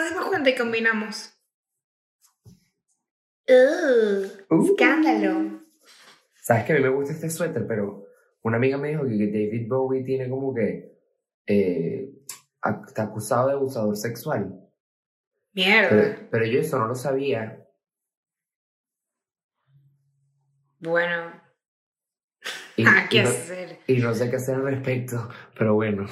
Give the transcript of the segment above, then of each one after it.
nos dimos cuenta y combinamos. Uh, Uh. escándalo. Sabes que a mí me gusta este suéter, pero una amiga me dijo que David Bowie tiene como que eh, está acusado de abusador sexual. Mierda. Pero, pero yo eso no lo sabía. Bueno, Y, ¿a qué y no, hacer? y no sé qué hacer al respecto, pero bueno.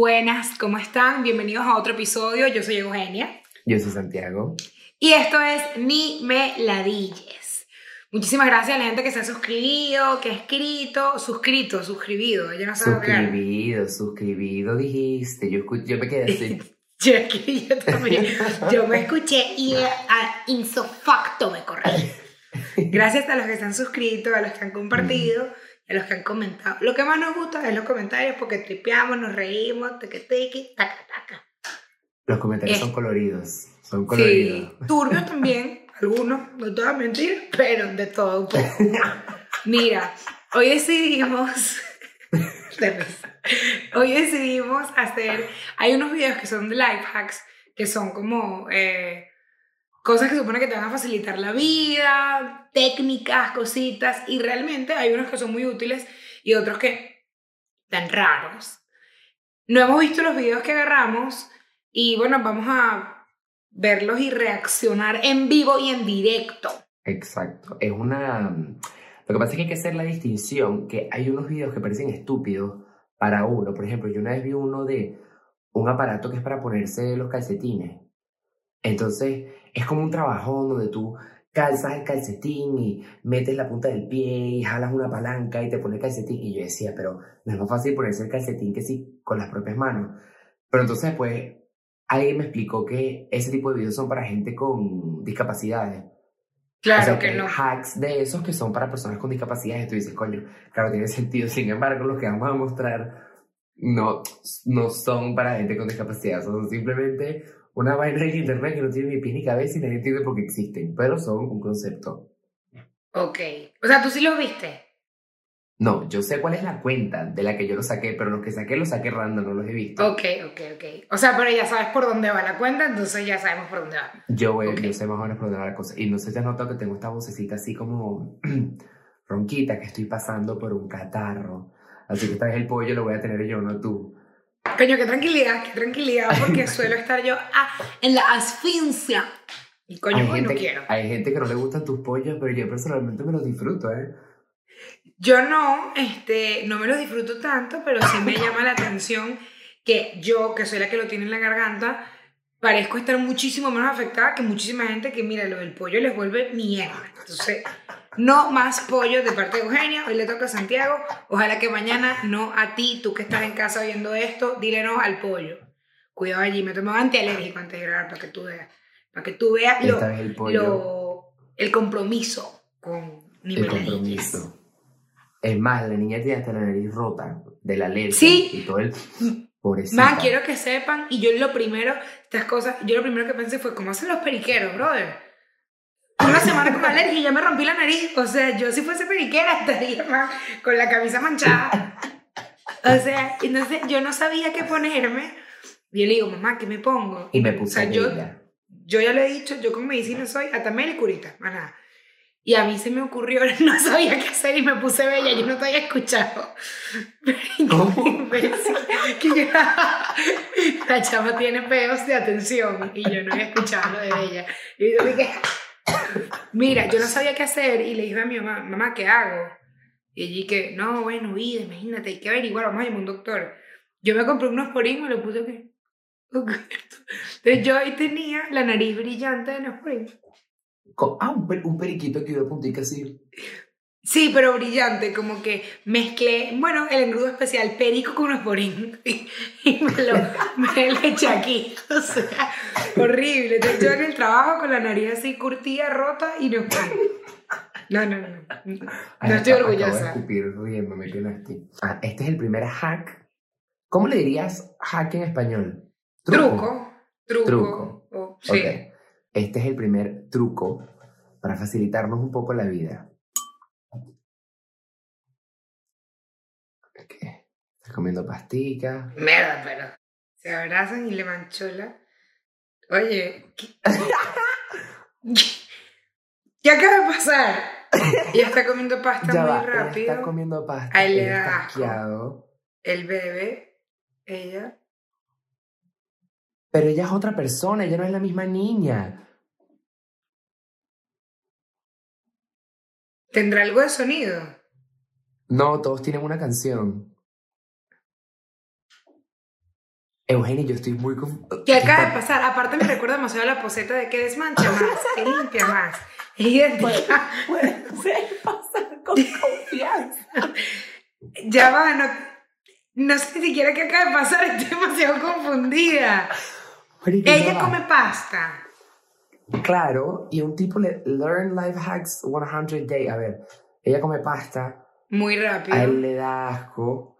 Buenas, ¿cómo están? Bienvenidos a otro episodio. Yo soy Eugenia. Yo soy Santiago. Y esto es Ni Me Ladilles. Muchísimas gracias a la gente que se ha suscribido, que ha escrito, suscrito, suscribido. Ella no hablar. Suscribido, suscribido, dijiste. Yo, yo me quedé así. Yo escribí yo también. Yo me escuché y a insofacto me corrí. Gracias a los que se han suscrito, a los que han compartido, y a los que han comentado. Lo que más nos gusta es los comentarios porque tripeamos, nos reímos, teque teque, taca taca. Los comentarios Eh. son coloridos. Son Sí, coloridos. turbios también, algunos, no te voy a mentir, pero de todo un poco. Mira, hoy decidimos, hoy decidimos hacer, hay unos videos que son de life hacks, que son como eh, cosas que supone que te van a facilitar la vida, técnicas, cositas, y realmente hay unos que son muy útiles y otros que tan raros. No hemos visto los videos que agarramos y bueno, vamos a verlos y reaccionar en vivo y en directo. Exacto. Es una. Lo que pasa es que hay que hacer la distinción que hay unos videos que parecen estúpidos para uno. Por ejemplo, yo una vez vi uno de un aparato que es para ponerse los calcetines. Entonces, es como un trabajón donde tú calzas el calcetín y metes la punta del pie y jalas una palanca y te pones el calcetín. Y yo decía, pero no es más fácil ponerse el calcetín que sí con las propias manos. Pero entonces, pues, alguien me explicó que ese tipo de videos son para gente con discapacidades. Claro O sea, que hay no. hacks de esos que son para personas con discapacidades. Y tú dices, coño, claro, tiene sentido. Sin embargo, los que vamos a mostrar no, no son para gente con discapacidad. Son simplemente una vaina en internet que no tiene ni pies ni cabeza y nadie entiende por qué existen. Pero son un concepto. Ok. O sea, tú sí los viste. No, yo sé cuál es la cuenta de la que yo lo saqué, pero los que saqué los saqué random, no los he visto. Ok, ok, ok. O sea, pero ya sabes por dónde va la cuenta, entonces ya sabemos por dónde va. Yo, voy- Ok. yo sé más o menos por dónde va la cosa. Y no sé si has notado que tengo esta vocecita así como ronquita, que estoy pasando por un catarro. Así que esta vez el pollo lo voy a tener yo, no tú. Coño, qué tranquilidad, qué tranquilidad, porque suelo estar yo ah, en la asfixia. Y coño, hay, gente, no quiero. hay gente que no le gustan tus pollos, pero yo personalmente me los disfruto, ¿eh? Yo no, este, no me los disfruto tanto, pero sí me llama la atención que yo, que soy la que lo tiene en la garganta, parezco estar muchísimo menos afectada que muchísima gente que, mira, lo del pollo les vuelve mierda. Entonces, no más pollo de parte de Eugenia, hoy le toca a Santiago, ojalá que mañana no a ti, tú que estás en casa viendo esto, dile no al pollo. Cuidado allí, me tomo antialérgico antes de grabar para que tú veas, para que tú veas lo, el lo- el compromiso con mi el compromiso. Es más, la niña tiene hasta la nariz rota de la alergia Sí. y todo el... Pobrecita. Man, quiero que sepan, y yo lo primero, estas cosas, yo lo primero que pensé fue, ¿cómo hacen los periqueros, brother? Una semana con alergia y ya me rompí la nariz. O sea, yo si fuese periquera estaría man, con la camisa manchada. O sea, entonces yo no sabía qué ponerme. Y yo le digo, mamá, ¿qué me pongo? Y me O puse sea, yo, bella. yo ya lo he dicho, yo con medicina soy atamel y curita, más nada. Y a mí se me ocurrió, no sabía qué hacer y me puse bella, yo no te había escuchado. ¿Cómo? La chama tiene peos de atención y yo no había escuchado lo de ella. Y yo dije, mira, yo no sabía qué hacer y le dije a mi mamá, mamá, ¿qué hago? Y allí que, no, bueno, vida, imagínate, hay que averiguar, vamos a llamar a un doctor. Yo me compré unos porín, me lo puse aquí. Entonces yo ahí tenía la nariz brillante de Neosporin. Ah, un periquito que iba a puntica así. Sí, pero brillante, como que mezclé, bueno, el engrudo especial, perico con Neosporin. Y, y me lo, me lo eché aquí. O sea, horrible. Entonces yo en el trabajo con la nariz así curtida, rota y. No, no, no. No, Ay, no estoy acabo- Acabo de orgullosa. escupir riéndome, qué nasty. Ah, este es el primer hack. ¿Cómo le dirías hack en español? Truco. Truco. Truco. o- sí. Ok. Este es el primer truco para facilitarnos un poco la vida. Estás comiendo pastica. Mierda, pero se abrazan y le manchola. Oye, ¿qué, ¿qué acaba de pasar? Ella está comiendo pasta Ya muy va, ella rápido. está comiendo pasta. A él le da asco. El bebé, ella. Pero ella es otra persona, ella no es la misma niña. ¿Tendrá algo de sonido? No, todos tienen una canción. Eugenio, yo estoy muy confuso. ¿Qué acaba de pasar? Aparte me recuerda demasiado la poseta de que desmancha más, que limpia más. Es idéntica. Puede ser pasar con confianza. Ya va, no, no sé ni siquiera qué acaba de pasar, estoy demasiado confundida. Marica, Ella come pasta. Claro, y un tipo le learn life hacks 100 day. A ver, ella come pasta, Muy a él rápido. le da asco.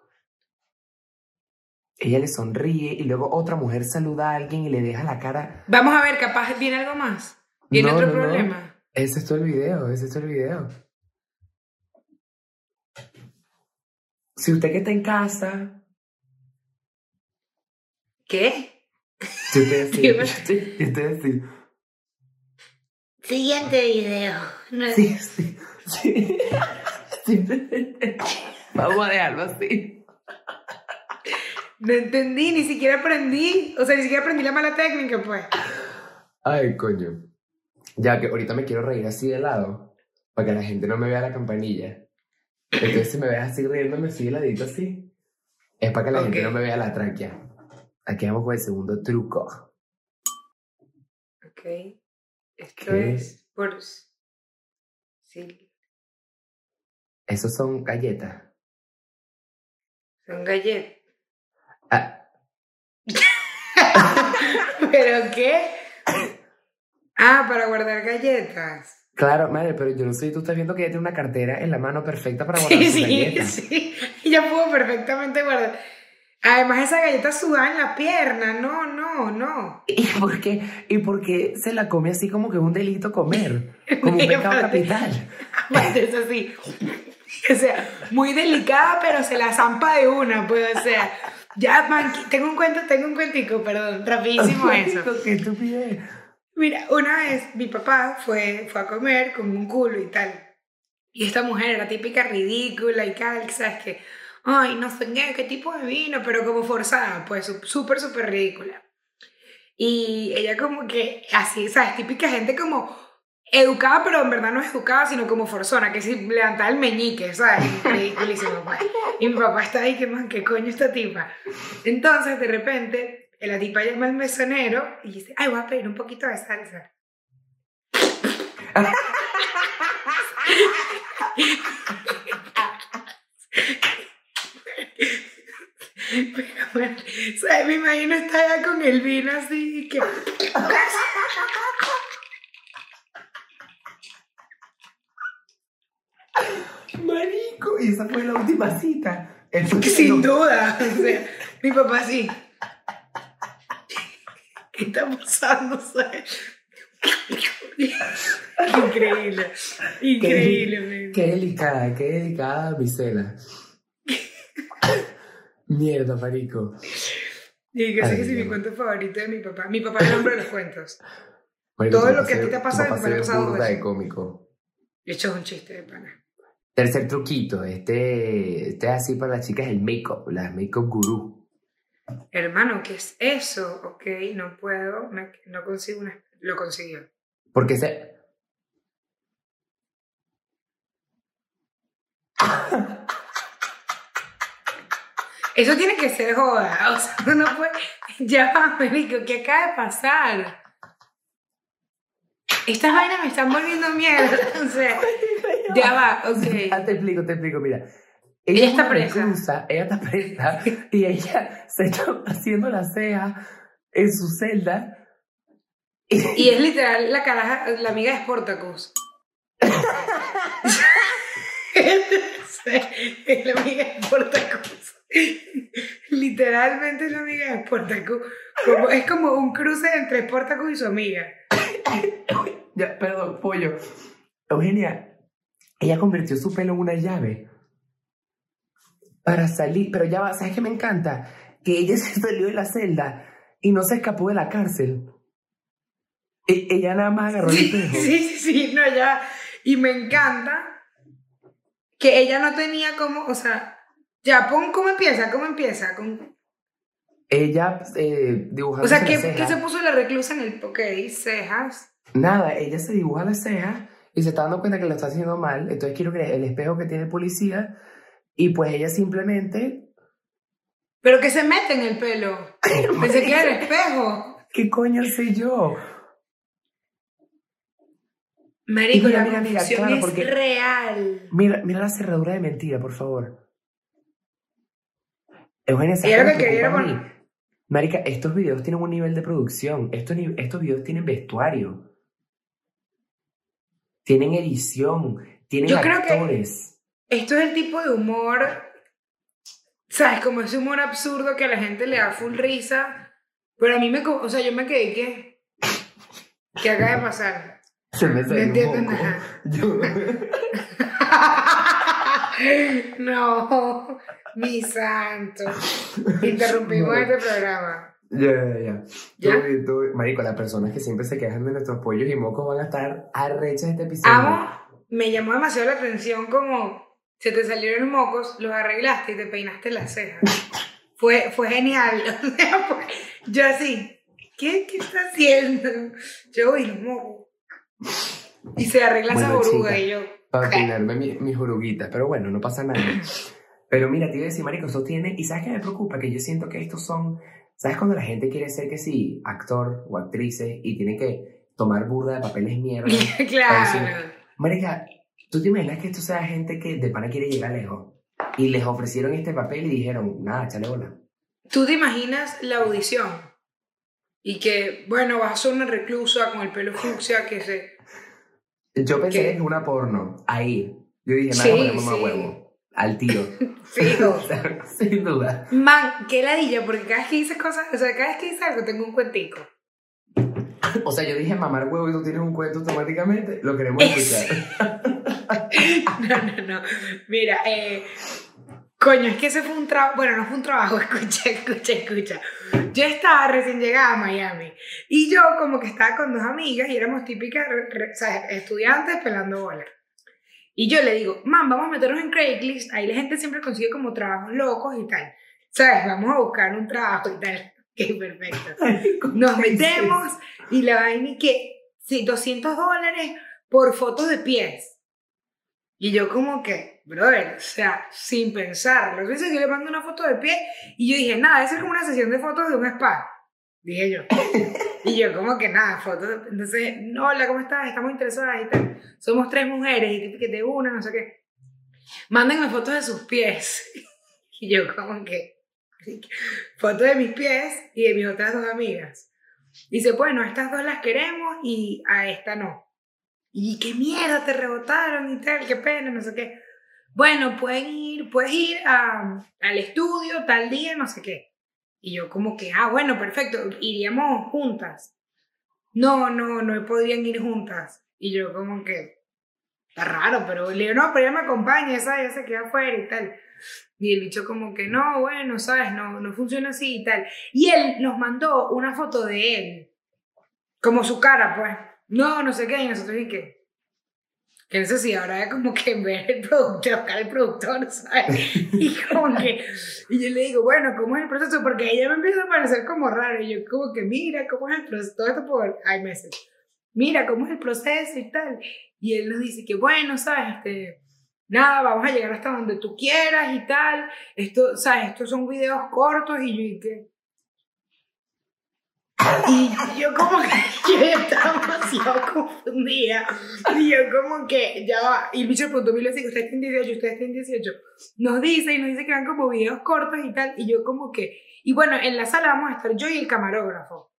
Ella le sonríe y luego otra mujer saluda a alguien y le deja la cara. Vamos a ver, capaz viene algo más. ¿Viene No, otro no, no. problema? Ese es todo el video, ese es todo el video. Si usted que está en casa, ¿Qué? si usted Qué bueno. sí, si usted sí, Siguiente video. No- sí, sí, sí. Simplemente vamos a dejarlo así. No entendí, ni siquiera aprendí. O sea, ni siquiera aprendí la mala técnica, pues. Ay, coño. Ya que ahorita me quiero reír así de lado, para que la gente no me vea la campanilla. Entonces si me ves así riéndome así de ladito así, es para que la gente no me vea la tráquea. Aquí vamos con el segundo truco. Ok. Esto ¿Qué? es por... Sí, Esos son galletas. son galletas. Ah, ¿Pero qué? Ah, para guardar galletas. claro, madre, pero yo no sé, tú estás viendo que ella tiene una cartera en la mano perfecta para guardar Sí, sus sí, galletas. sí. Ella pudo perfectamente guardar. Además, esa galleta sudan la pierna. No, no, no. ¿Y por qué? ¿Y por qué se la come así como que es un delito comer? Como un pecado capital. Aparte es así. O sea, muy delicada, pero se la zampa de una, pues, o sea. Ya, man, tengo un cuento, tengo un cuentico, perdón, rapidísimo eso. Qué estupidez. Mira, una vez mi papá fue, fue a comer con un culo y tal. Y esta mujer era típica ridícula y tal, sabes que, ay, no sé qué, qué tipo de vino, pero como forzada, pues sú- súper, súper ridícula. Y ella como que así, ¿sabes? Típica gente como educada, pero en verdad no es educada, sino como forzona, que si levantaba el meñique, ¿sabes? Ridiculísimo, pues. Y mi papá está ahí, que man, ¿qué coño esta tipa? Entonces, de repente, la tipa llama al mesonero y dice, ay, voy a pedir un poquito de salsa. Pero, bueno, ¿sabes? Me imagino estar allá con el vino así y que... Marico, y esa fue la última cita. Sin no- duda. O sea, mi papá sí. ¿Qué está pasando? Increíble. Increíble, men. Qué delicada, qué delicada misela. Mierda, marico. Y que sé que es mi cuento favorito de mi papá. Mi papá es el hombre de los cuentos. Marico, Todo lo papá que a ti te ha pasado, papá me lo se ha pasado de cómico. Hecho, es un chiste de pana. Tercer truquito, este, este es así para las chicas, el make-up, las make-up gurú. Hermano, ¿qué es eso? Ok, no puedo, me- no consigo una... Lo consiguió. Porque se... Eso tiene que ser joda. O sea, uno no puede... Ya va, marico, ¿qué acaba de pasar? Estas vainas me están volviendo mierda. O sea, ya va, Ah, ok. te explico, te explico, mira. Ella está es una presa. ella está presa y ella se está haciendo la ceja en su celda. Y es literal la caraja, la amiga de Sportacus. es la amiga de Sportacus. Literalmente es la amiga de Sportacus. Como, es como un cruce entre Sportacus y su amiga. Ya, perdón, pollo. Eugenia, ella convirtió su pelo en una llave para salir, pero ya va, ¿sabes qué me encanta? Que ella se salió de la celda y no se escapó de la cárcel. E- ella nada más agarró el espejo. sí, sí, sí, no, ya. Y me encanta que ella no tenía como, o sea, ya, pon cómo empieza, cómo empieza. Con, Ella eh, dibujando o sea, las ¿qué, cejas. ¿qué se puso la reclusa en el, ok, cejas? Nada, ella se dibuja las cejas y se está dando cuenta que lo está haciendo mal. Entonces quiero que el espejo que tiene el policía y pues ella simplemente... Pero que se mete en el pelo. Pensé que era el espejo. ¿Qué coño sé yo? Marico, Mira, la mira, mira, claro, es porque- real. Mira, mira la cerradura de mentira, por favor. Eugenia, ¿sabes que quería mí? Marica, estos videos tienen un nivel de producción. Estos videos tienen vestuario. Tienen edición. Tienen Yo creo que- actores. Esto es el tipo de humor, ¿sabes? Como ese humor absurdo que a la gente le da full risa. Pero a mí me, o sea, yo me quedé que, ¿qué acaba de pasar? Se me No salió un entiendo moco. nada. Yo- no, mi santo. Interrumpimos No. este programa. Ya, ya, ya. Marico, las personas que siempre se quejan de nuestros pollos y mocos van a estar arrechas este episodio. Amo, me llamó demasiado la atención como se te salieron mocos, los arreglaste y te peinaste las cejas. Fue, fue genial. O sea, fue- yo así, ¿qué, ¿qué está haciendo? Yo, y los mocos. Y se arregla esa Bueno, oruga chica. y yo. Para peinarme mi- mis oruguitas, pero bueno, no pasa nada. Pero mira, te iba a decir, marico, eso tiene... ¿Y sabes qué me preocupa? Que yo siento que estos son... ¿Sabes cuando la gente quiere ser que sí, actor o actrices y tiene que tomar burda de papeles mierda? claro. Marica, ¿tú te imaginas que esto sea gente que de pana quiere llegar lejos? Y les ofrecieron este papel y dijeron, nada, échale bola. ¿Tú te imaginas la audición? Y que, bueno, vas a ser una reclusa con el pelo fucsia que se... Yo pensé que es una porno, ahí. Yo dije, nada, Sí, ponemos más huevo. Al tiro. Fijo. Sin duda. Man, qué ladilla, porque cada vez que dices cosas, o sea, cada vez que dices algo tengo un cuentico. O sea, yo dije mamar huevo y tú tienes un cuento automáticamente. Lo queremos Es- escuchar. No, no, no. Mira, eh, coño, es que ese fue un trabajo, bueno, no fue un trabajo, escucha, escucha, escucha. Yo estaba recién llegada a Miami y yo como que estaba con dos amigas y éramos típicas o sea, estudiantes pelando bola. Y yo le digo, mam, vamos a meternos en Craigslist, ahí la gente siempre consigue como trabajos locos y tal. ¿Sabes? Vamos a buscar un trabajo y tal. Ok, perfecto. Nos metemos y la vaina y que, sí, 200 dólares por fotos de pies. Y yo como que, brother, o sea, sin pensarlo. Entonces yo le mando una foto de pie y yo dije, nada, eso es como una sesión de fotos de un spa. Dije yo. Y yo como que nada, fotos. Entonces, hola, ¿cómo estás? Estamos interesadas y tal. Somos tres mujeres y que de una, no sé qué. Mándenme fotos de sus pies. Y yo como que, fotos de mis pies y de mis otras dos amigas. Dice, bueno, estas dos las queremos y a esta no. Y qué mierda, te rebotaron y tal, qué pena, no sé qué. Bueno, pueden ir, puedes ir a- al estudio tal día, no sé qué. Y yo como que, ah, bueno, perfecto, iríamos juntas. No, no, no podrían ir juntas. Y yo como que, está raro, pero le digo, no, pero ella me acompaña, esa ya se queda afuera y tal. Y el bicho como que, no, bueno, sabes, no, no funciona así y tal. Y él nos mandó una foto de él, como su cara, pues. No, no sé qué, y nosotros y qué. Que necesidad ahora de como que ver el productor, buscar el productor, ¿sabes? Y como que, y yo le digo, bueno, ¿cómo es el proceso? Porque ella me empieza a parecer como raro, y yo como que, mira, ¿cómo es el proceso? Todo esto por iMessage. Mira, ¿cómo es el proceso y tal? Y él nos dice que, bueno, ¿sabes? Este, nada, vamos a llegar hasta donde tú quieras y tal. Esto, ¿sabes? Estos son videos cortos y yo, ¿y qué? Y yo como que yo estaba demasiado confundida. Y yo como que ya va. Y el bicho preguntó mil veces, usted está en 18, usted está en 18. Nos dice y nos dice que eran como videos cortos y tal. Y yo como que... Y bueno, en la sala vamos a estar yo y el camarógrafo.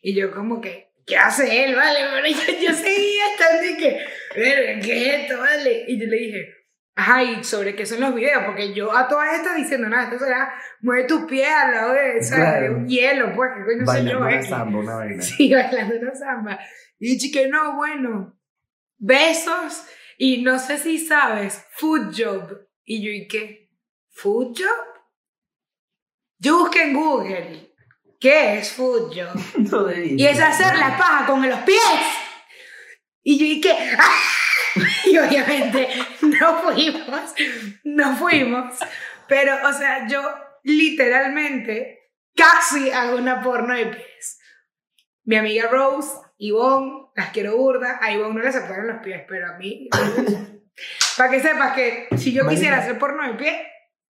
Y yo como que, ¿qué hace él? Vale, pero yo, yo seguía estando y que, "Verga, ¿qué es esto? Vale. Y yo le dije, ajá, ¿y sobre qué son los videos? Porque yo a todas estas diciendo, nada, esto será, mueve tus pies al lado de, ¿sabes? Claro. un hielo, pues, ¿qué coño sé Bailando yo? una X. samba, una vaina. Sí, bailando una samba. Y dije que no, bueno. besos, y no sé si sabes, food job. Y yo, ¿y qué? ¿Food job? Yo busqué en Google, ¿qué es food job? No. Y es hacer la paja con los pies. Y yo, ¿y qué? ¡Ah! Y obviamente no fuimos, no fuimos. Pero, o sea, yo literalmente casi hago una porno de pies. Mi amiga Rose, Ivonne, las quiero burda. A Ivonne no le aceptaron los pies, pero a mí. Para que sepas que si yo quisiera hacer porno de pie,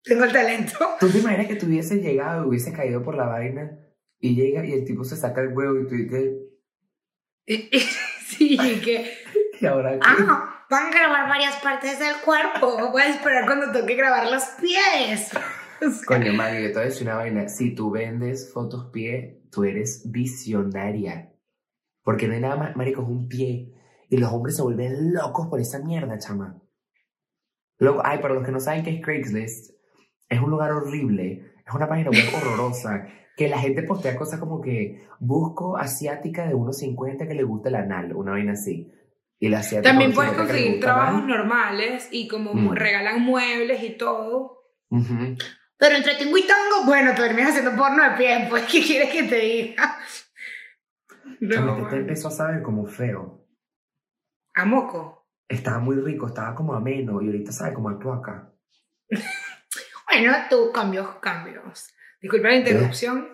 tengo el talento. ¿Tú te imaginas que tú hubieses llegado y hubiese caído por la vaina y llega y el tipo se saca el huevo y tú dices, Y- y- sí, que. ¿y ahora qué? Ah, van a grabar varias partes del cuerpo. Voy a esperar cuando toque grabar los pies. Coño, madre, yo te voy a decir una vaina. Si tú vendes fotos pie, tú eres visionaria. Porque no hay nada más, marico, es un pie. Y los hombres se vuelven locos por esa mierda, chama. Loco, ay, para los que no saben qué es Craigslist, es un lugar horrible. Es una página web horrorosa. Que la gente postea cosas como que busco asiática de 1.50 que le gusta el anal, una vaina así. Y la asiática También 1.50 puedes conseguir trabajos normales y como Mm. regalan muebles y todo. Pero entre tingo y tango, bueno, terminas haciendo porno de pie, pues, ¿qué quieres que te diga? No, este te empezó a saber como feo. a moco. Estaba muy rico, estaba como ameno y ahorita sabe como a acá. Bueno, tú cambios, cambios. Disculpa la interrupción.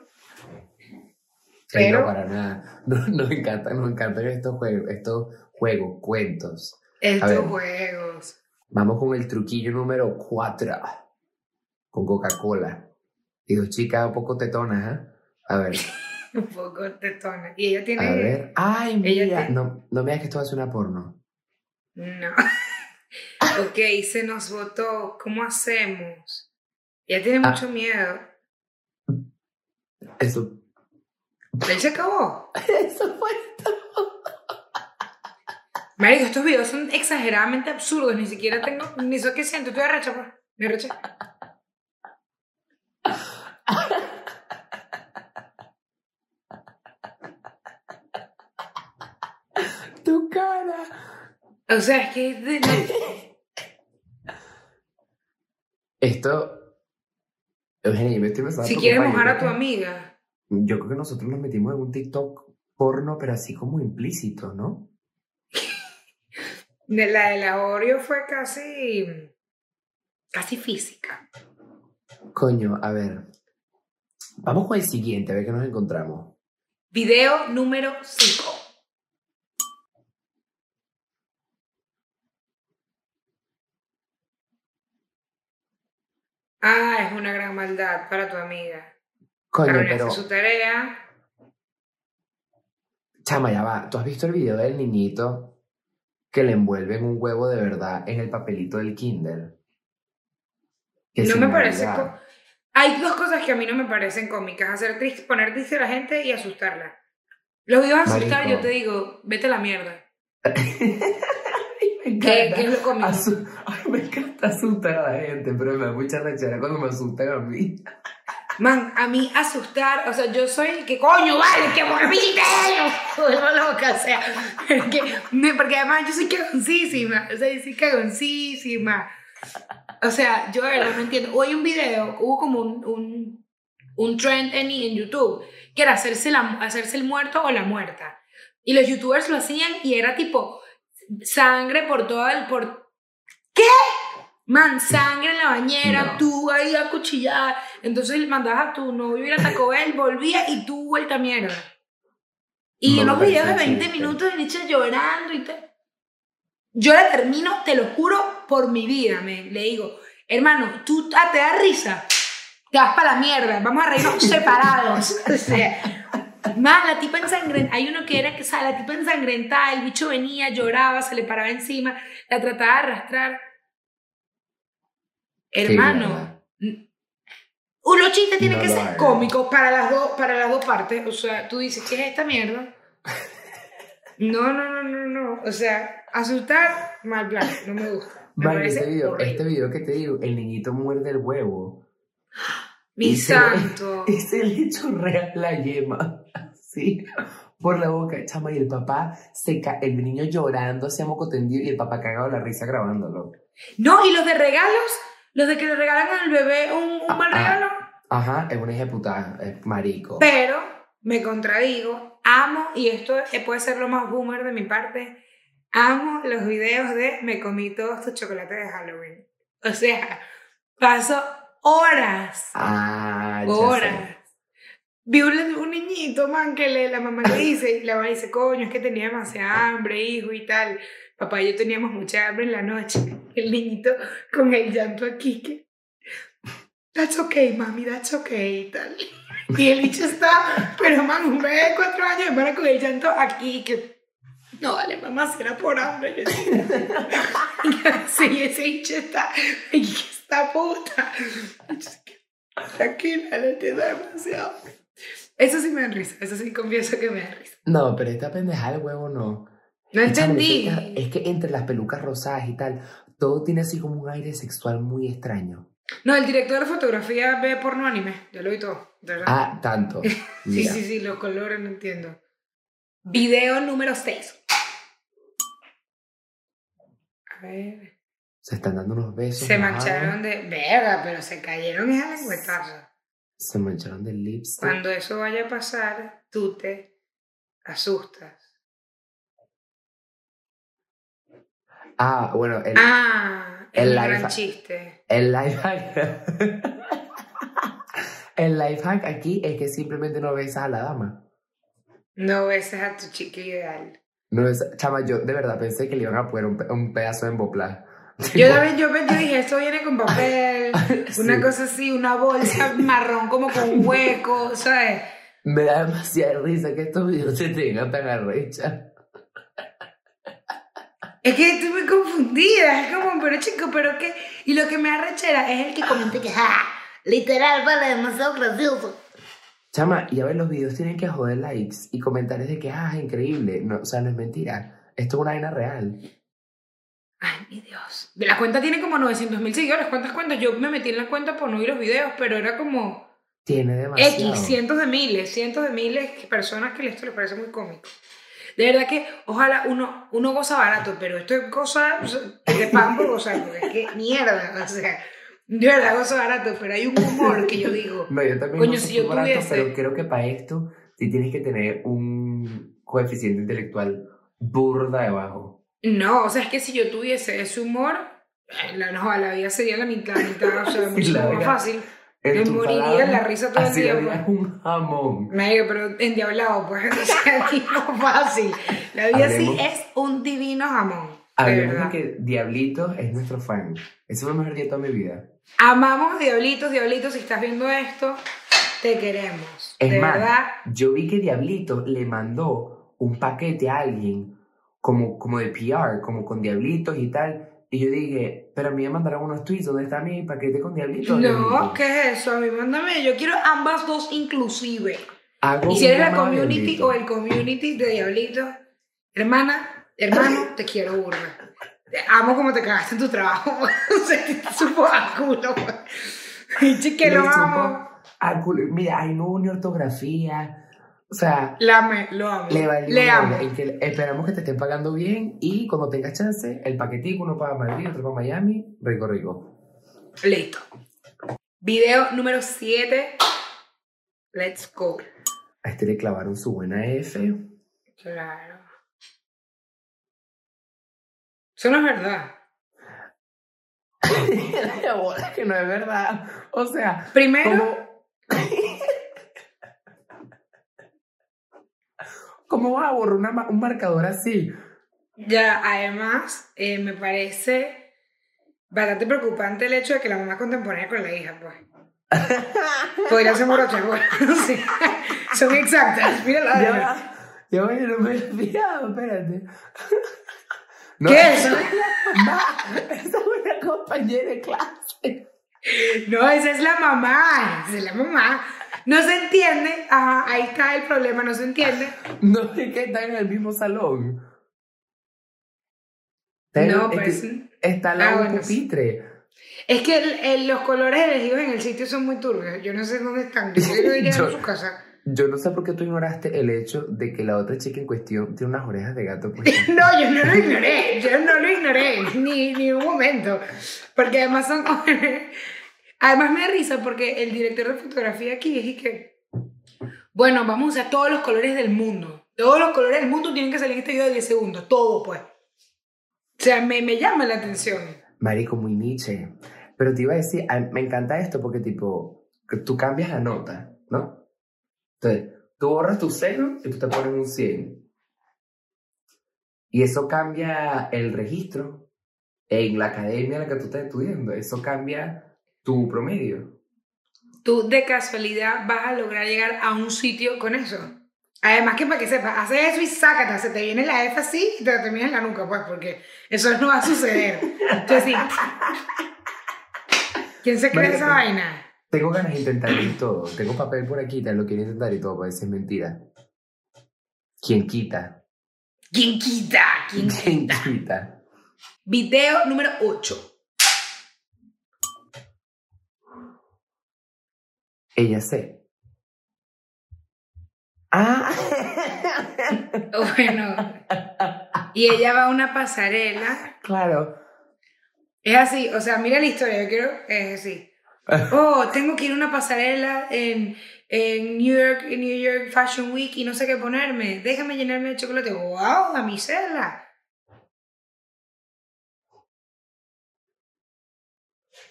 Pero Pero- para nada. Nos, nos encantan, nos encantan estos juegos, estos juegos, cuentos. Estos juegos. Vamos con el truquillo número 4. Con Coca-Cola. Y dos chicas un poco tetonas, ¿eh? A ver, Un poco tetona. Y ella tiene. a ver. Ay, Ella mira. No, no me digas que esto va a ser una porno. No. ok, se nos votó. ¿Cómo hacemos? Ella tiene Ah. mucho miedo. Eso. Él se acabó. Eso fue. Marico, estos videos son exageradamente absurdos. Ni siquiera tengo. Ni sé qué siento. Estoy arrecha, pues. Me arrecha. Tu cara. O sea, es que. de- Esto. Eugenia, yo me estoy empezando a si quieres mojar a tu amiga. Yo creo que nosotros nos metimos en un TikTok porno, pero así como implícito, ¿no? De la de la Oreo fue casi. casi física. Coño, a ver. Vamos con el siguiente, a ver qué nos encontramos. Video número 5. Ah, es una gran maldad para tu amiga. Coño, pero. su tarea. Chama, ya va. ¿Tú has visto el video del niñito que le envuelven un huevo de verdad en el papelito del Kinder? Que No me parece. Hay dos cosas que a mí no me parecen cómicas: hacer triste, poner triste a la gente y asustarla. Los videos a asustar, Marico. yo te digo, vete a la mierda. Ay, me ¿Qué, es lo cómico? Asu- Ay, me encanta asustar a la gente, pero me da mucha rechera cuando me asustan a mí. Man, a mí asustar, o sea, yo soy el que coño, vale, que morbite, vuelvo loca, o sea, porque además yo soy cagoncísima, o sea, yo soy cagoncísima. O sea, yo de verdad no entiendo. Hoy un video, hubo como un, un, un trend en, en YouTube, que era hacerse, la, hacerse el muerto o la muerta. Y los youtubers lo hacían y era tipo sangre por todo el... Por... ¿Qué? Man, sangre en la bañera, No. tú ahí a cuchillar. Entonces mandabas a tu novio ir a Taco Bell, volvía y tú vuelta mierda. Y No unos videos de parece 20 chiste. minutos de Nietzsche llorando y tal. Yo la termino, te lo juro, por mi vida, me, le digo, hermano, tú ah, te da risa, te vas para la mierda, vamos a reírnos separados. O sea, más la tipa ensangrentada, hay uno que era que, o sea, la tipa ensangrentada, el bicho venía, lloraba, se le paraba encima, la trataba de arrastrar. Hermano, n- los chistes tienen No que ser cómicos para las, dos para las dos partes. O sea, tú dices, ¿qué es esta mierda? No, no, no, no, no. O sea, asustar, mal plan, no me gusta. Me Vale, este video, este video que te digo, el niñito muerde el huevo Mi y se- santo. y se le chorrea la yema. Así. por la boca, chama, y el papá se ca el niño llorando, se moco tendido y el papá cagado la risa grabándolo. No, y los de regalos, los de que le regalan al bebé un, un mal Ah, ah. regalo. Ajá, es una hija de puta, es marico. Pero me contradigo, amo, y esto puede ser lo más boomer de mi parte, amo los videos de me comí todos tus chocolates de Halloween. O sea, paso horas, Ah, horas. Vi un, un niñito, man, que le, la mamá le dice, y la mamá dice, coño, es que tenía demasiada hambre, hijo, y tal. Papá y yo teníamos mucha hambre en la noche. El niñito con el llanto aquí, que, that's okay, mami, that's okay, y tal. Y el bicho está, pero man, un bebé de cuatro años, para con el llanto aquí, que, no, vale, mamá, si era por hambre. Yo decía, ese bicho está, y esta puta. Tranquila, le entiendo demasiado. Eso sí me da risa, eso sí confieso que me da risa. No, pero esta pendeja de huevo no. No entendí. Es que, entre las pelucas rosadas y tal, todo tiene así como un aire sexual muy extraño. No, el director de fotografía ve porno anime, ya lo vi todo, de verdad. Ah, tanto. sí, sí, sí, los colores no entiendo. Video número 6. A ver. Se están dando unos besos. Se mancharon de. Verga, pero se cayeron esa lengüetazo. Se mancharon de lipstick. Cuando eso vaya a pasar, tú te asustas. Ah, bueno, el, Ah, el, el gran chiste. el life hack. el life hack aquí es que simplemente no besas a la dama. No beses a tu chica ideal. No besas- Chama, yo de verdad pensé que le iban a poner un, pe- un pedazo de emboplar. Yo también, yo, yo dije, esto viene con papel, una cosa así, una bolsa marrón como con hueco, ¿sabes? Me da demasiada risa que estos videos se tengan tan arrecha. Es que estoy muy confundida, es como, pero chico, pero qué. Y lo que me arrechera es el que comenta que, ¡ja! Literal, vale, demasiado gracioso. Chama, y a ver, los videos tienen que joder likes y comentarios de que, ah, es increíble. No, o sea, no es mentira. Esto es una vaina real. Ay, mi Dios. De la cuenta tiene como 900 mil seguidores. ¿Cuántas cuentas? Yo me metí en la cuenta por no ver los videos, pero era como Tiene demasiado. X, cientos de miles, cientos de miles de personas que esto les parece muy cómico. De verdad que ojalá uno, uno goza barato, pero esto es cosa de pan por gozar, porque es que mierda, o sea, de verdad gozo barato, pero hay un humor que yo digo, No, yo también Coño, no si yo barato, tuviese- pero creo que para esto sí tienes que tener un coeficiente intelectual burda de bajo. no, o sea, es que si yo tuviese ese humor, eh, la, no, la vida sería la mitad, la mitad, o sea, mucho más fácil. Me moriría la risa todo el un jamón. Me digo, pero endiablado, pues, o sea, tipo fácil. La vida sí Hablemos- es un divino jamón, Hablemos de que Diablito es nuestro fan. Ese fue el mejor día de toda mi vida. Amamos Diablitos, Diablitos, si estás viendo esto, te queremos. Es de más, verdad. yo vi que Diablito le mandó un paquete a alguien como, como de PR, como con Diablitos y tal. Y yo dije, pero a mí me mandaron unos tweets, ¿dónde está mi paquete con Diablitos? No, Diablito? ¿qué es eso? A mí mándame. Yo quiero ambas dos inclusive. Hago Y si eres la community Diablito. o el community de Diablitos, hermana, hermano, te quiero burda. Te amo como te cagaste en tu trabajo. o sea, te supo a culo. que lo amo. Mira, ahí no ni ortografía. O sea, La lo amo. le valió. Le amo. que esperamos que te estén pagando bien y cuando tengas chance, el paquetico, uno para Madrid, otro para Miami, rico, rico. Listo. Video número 7. Let's go. A este le clavaron su buena F. Claro. Eso no es verdad. que no es verdad. O sea, Primero, ¿cómo, ¿cómo vas a borrar una un marcador así? ya, además, eh, me parece bastante preocupante el hecho de que la mamá contemporánea con la hija, pues. Podría ser morocha, bueno, no sé. Son exactas, mira la Ya ya yo no me he fijado, espérate. No, ¿Qué es? esa es una compañera de clase. No, esa es la mamá, esa es la mamá. No se entiende, ajá, ahí está el problema, no se entiende. No es que están en el mismo salón. Pero No, es que pues. está al Ah, lado de un bueno, pupitre. Es que el- el- los colores elegidos en el sitio son muy turbios. Yo no sé dónde están. Yo a su casa. Yo no sé por qué tú ignoraste el hecho de que la otra chica en cuestión tiene unas orejas de gato. puestas. No, yo no lo ignoré, yo no lo ignoré, ni, ni un momento. Porque además son... Además me da risa porque el director de fotografía aquí es que... Bueno, vamos a usar todos los colores del mundo. Todos los colores del mundo tienen que salir en este video de 10 segundos. Todo, pues. O sea, me, me llama la atención. Marico, muy Nietzsche. Pero te iba a decir, me encanta esto porque, tipo, tú cambias la nota, ¿no? Entonces, tú borras tu cero y tú te pones un 100. Y eso cambia el registro en la academia en la que tú estás estudiando. Eso cambia tu promedio. Tú de casualidad vas a lograr llegar a un sitio con eso. Además que para que sepas, haces eso y sácate, se te viene la F así y te la terminas en la nuca, pues, porque eso no va a suceder. Entonces, sí. ¿Quién se cree esa vaina? Tengo ganas de intentarlo y todo. Tengo papel por aquí, te lo quiero intentar y todo, para decir mentira. ¿Quién quita? ¿Quién quita? ¿Quién ¿Quién quita? quita? Video número 8. Ella sé. Ah. Bueno, y ella va a una pasarela. claro. Es así, o sea, mira la historia, yo quiero, es así. Oh, tengo que ir a una pasarela en, en New York, en New York Fashion Week y no sé qué ponerme. Déjame llenarme de chocolate. ¡Wow, damisela!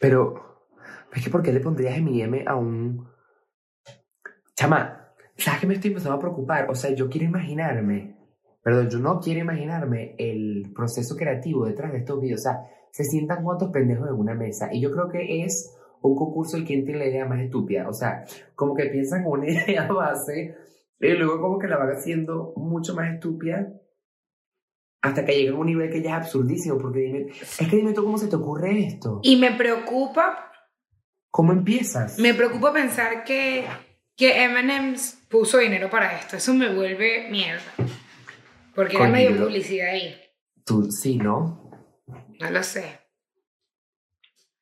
Pero, es que ¿por qué le pondrías M&M a un... Chama, ¿sabes qué me estoy empezando a preocupar? O sea, yo quiero imaginarme, perdón, yo no quiero imaginarme el proceso creativo detrás de estos videos. O sea, se sientan cuantos pendejos en una mesa. Y yo creo que es un concurso el quien tiene la idea más estúpida. O sea, como que piensan una idea base y luego como que la van haciendo mucho más estúpida hasta que llega a un nivel que ya es absurdísimo. Porque dime, es que dime tú cómo se te ocurre esto. Y me preocupa, ¿Cómo empiezas? me preocupa pensar que, que M&M's puso dinero para esto. Eso me vuelve mierda. Porque era medio publicidad ahí. Tú, sí, ¿no? No lo sé.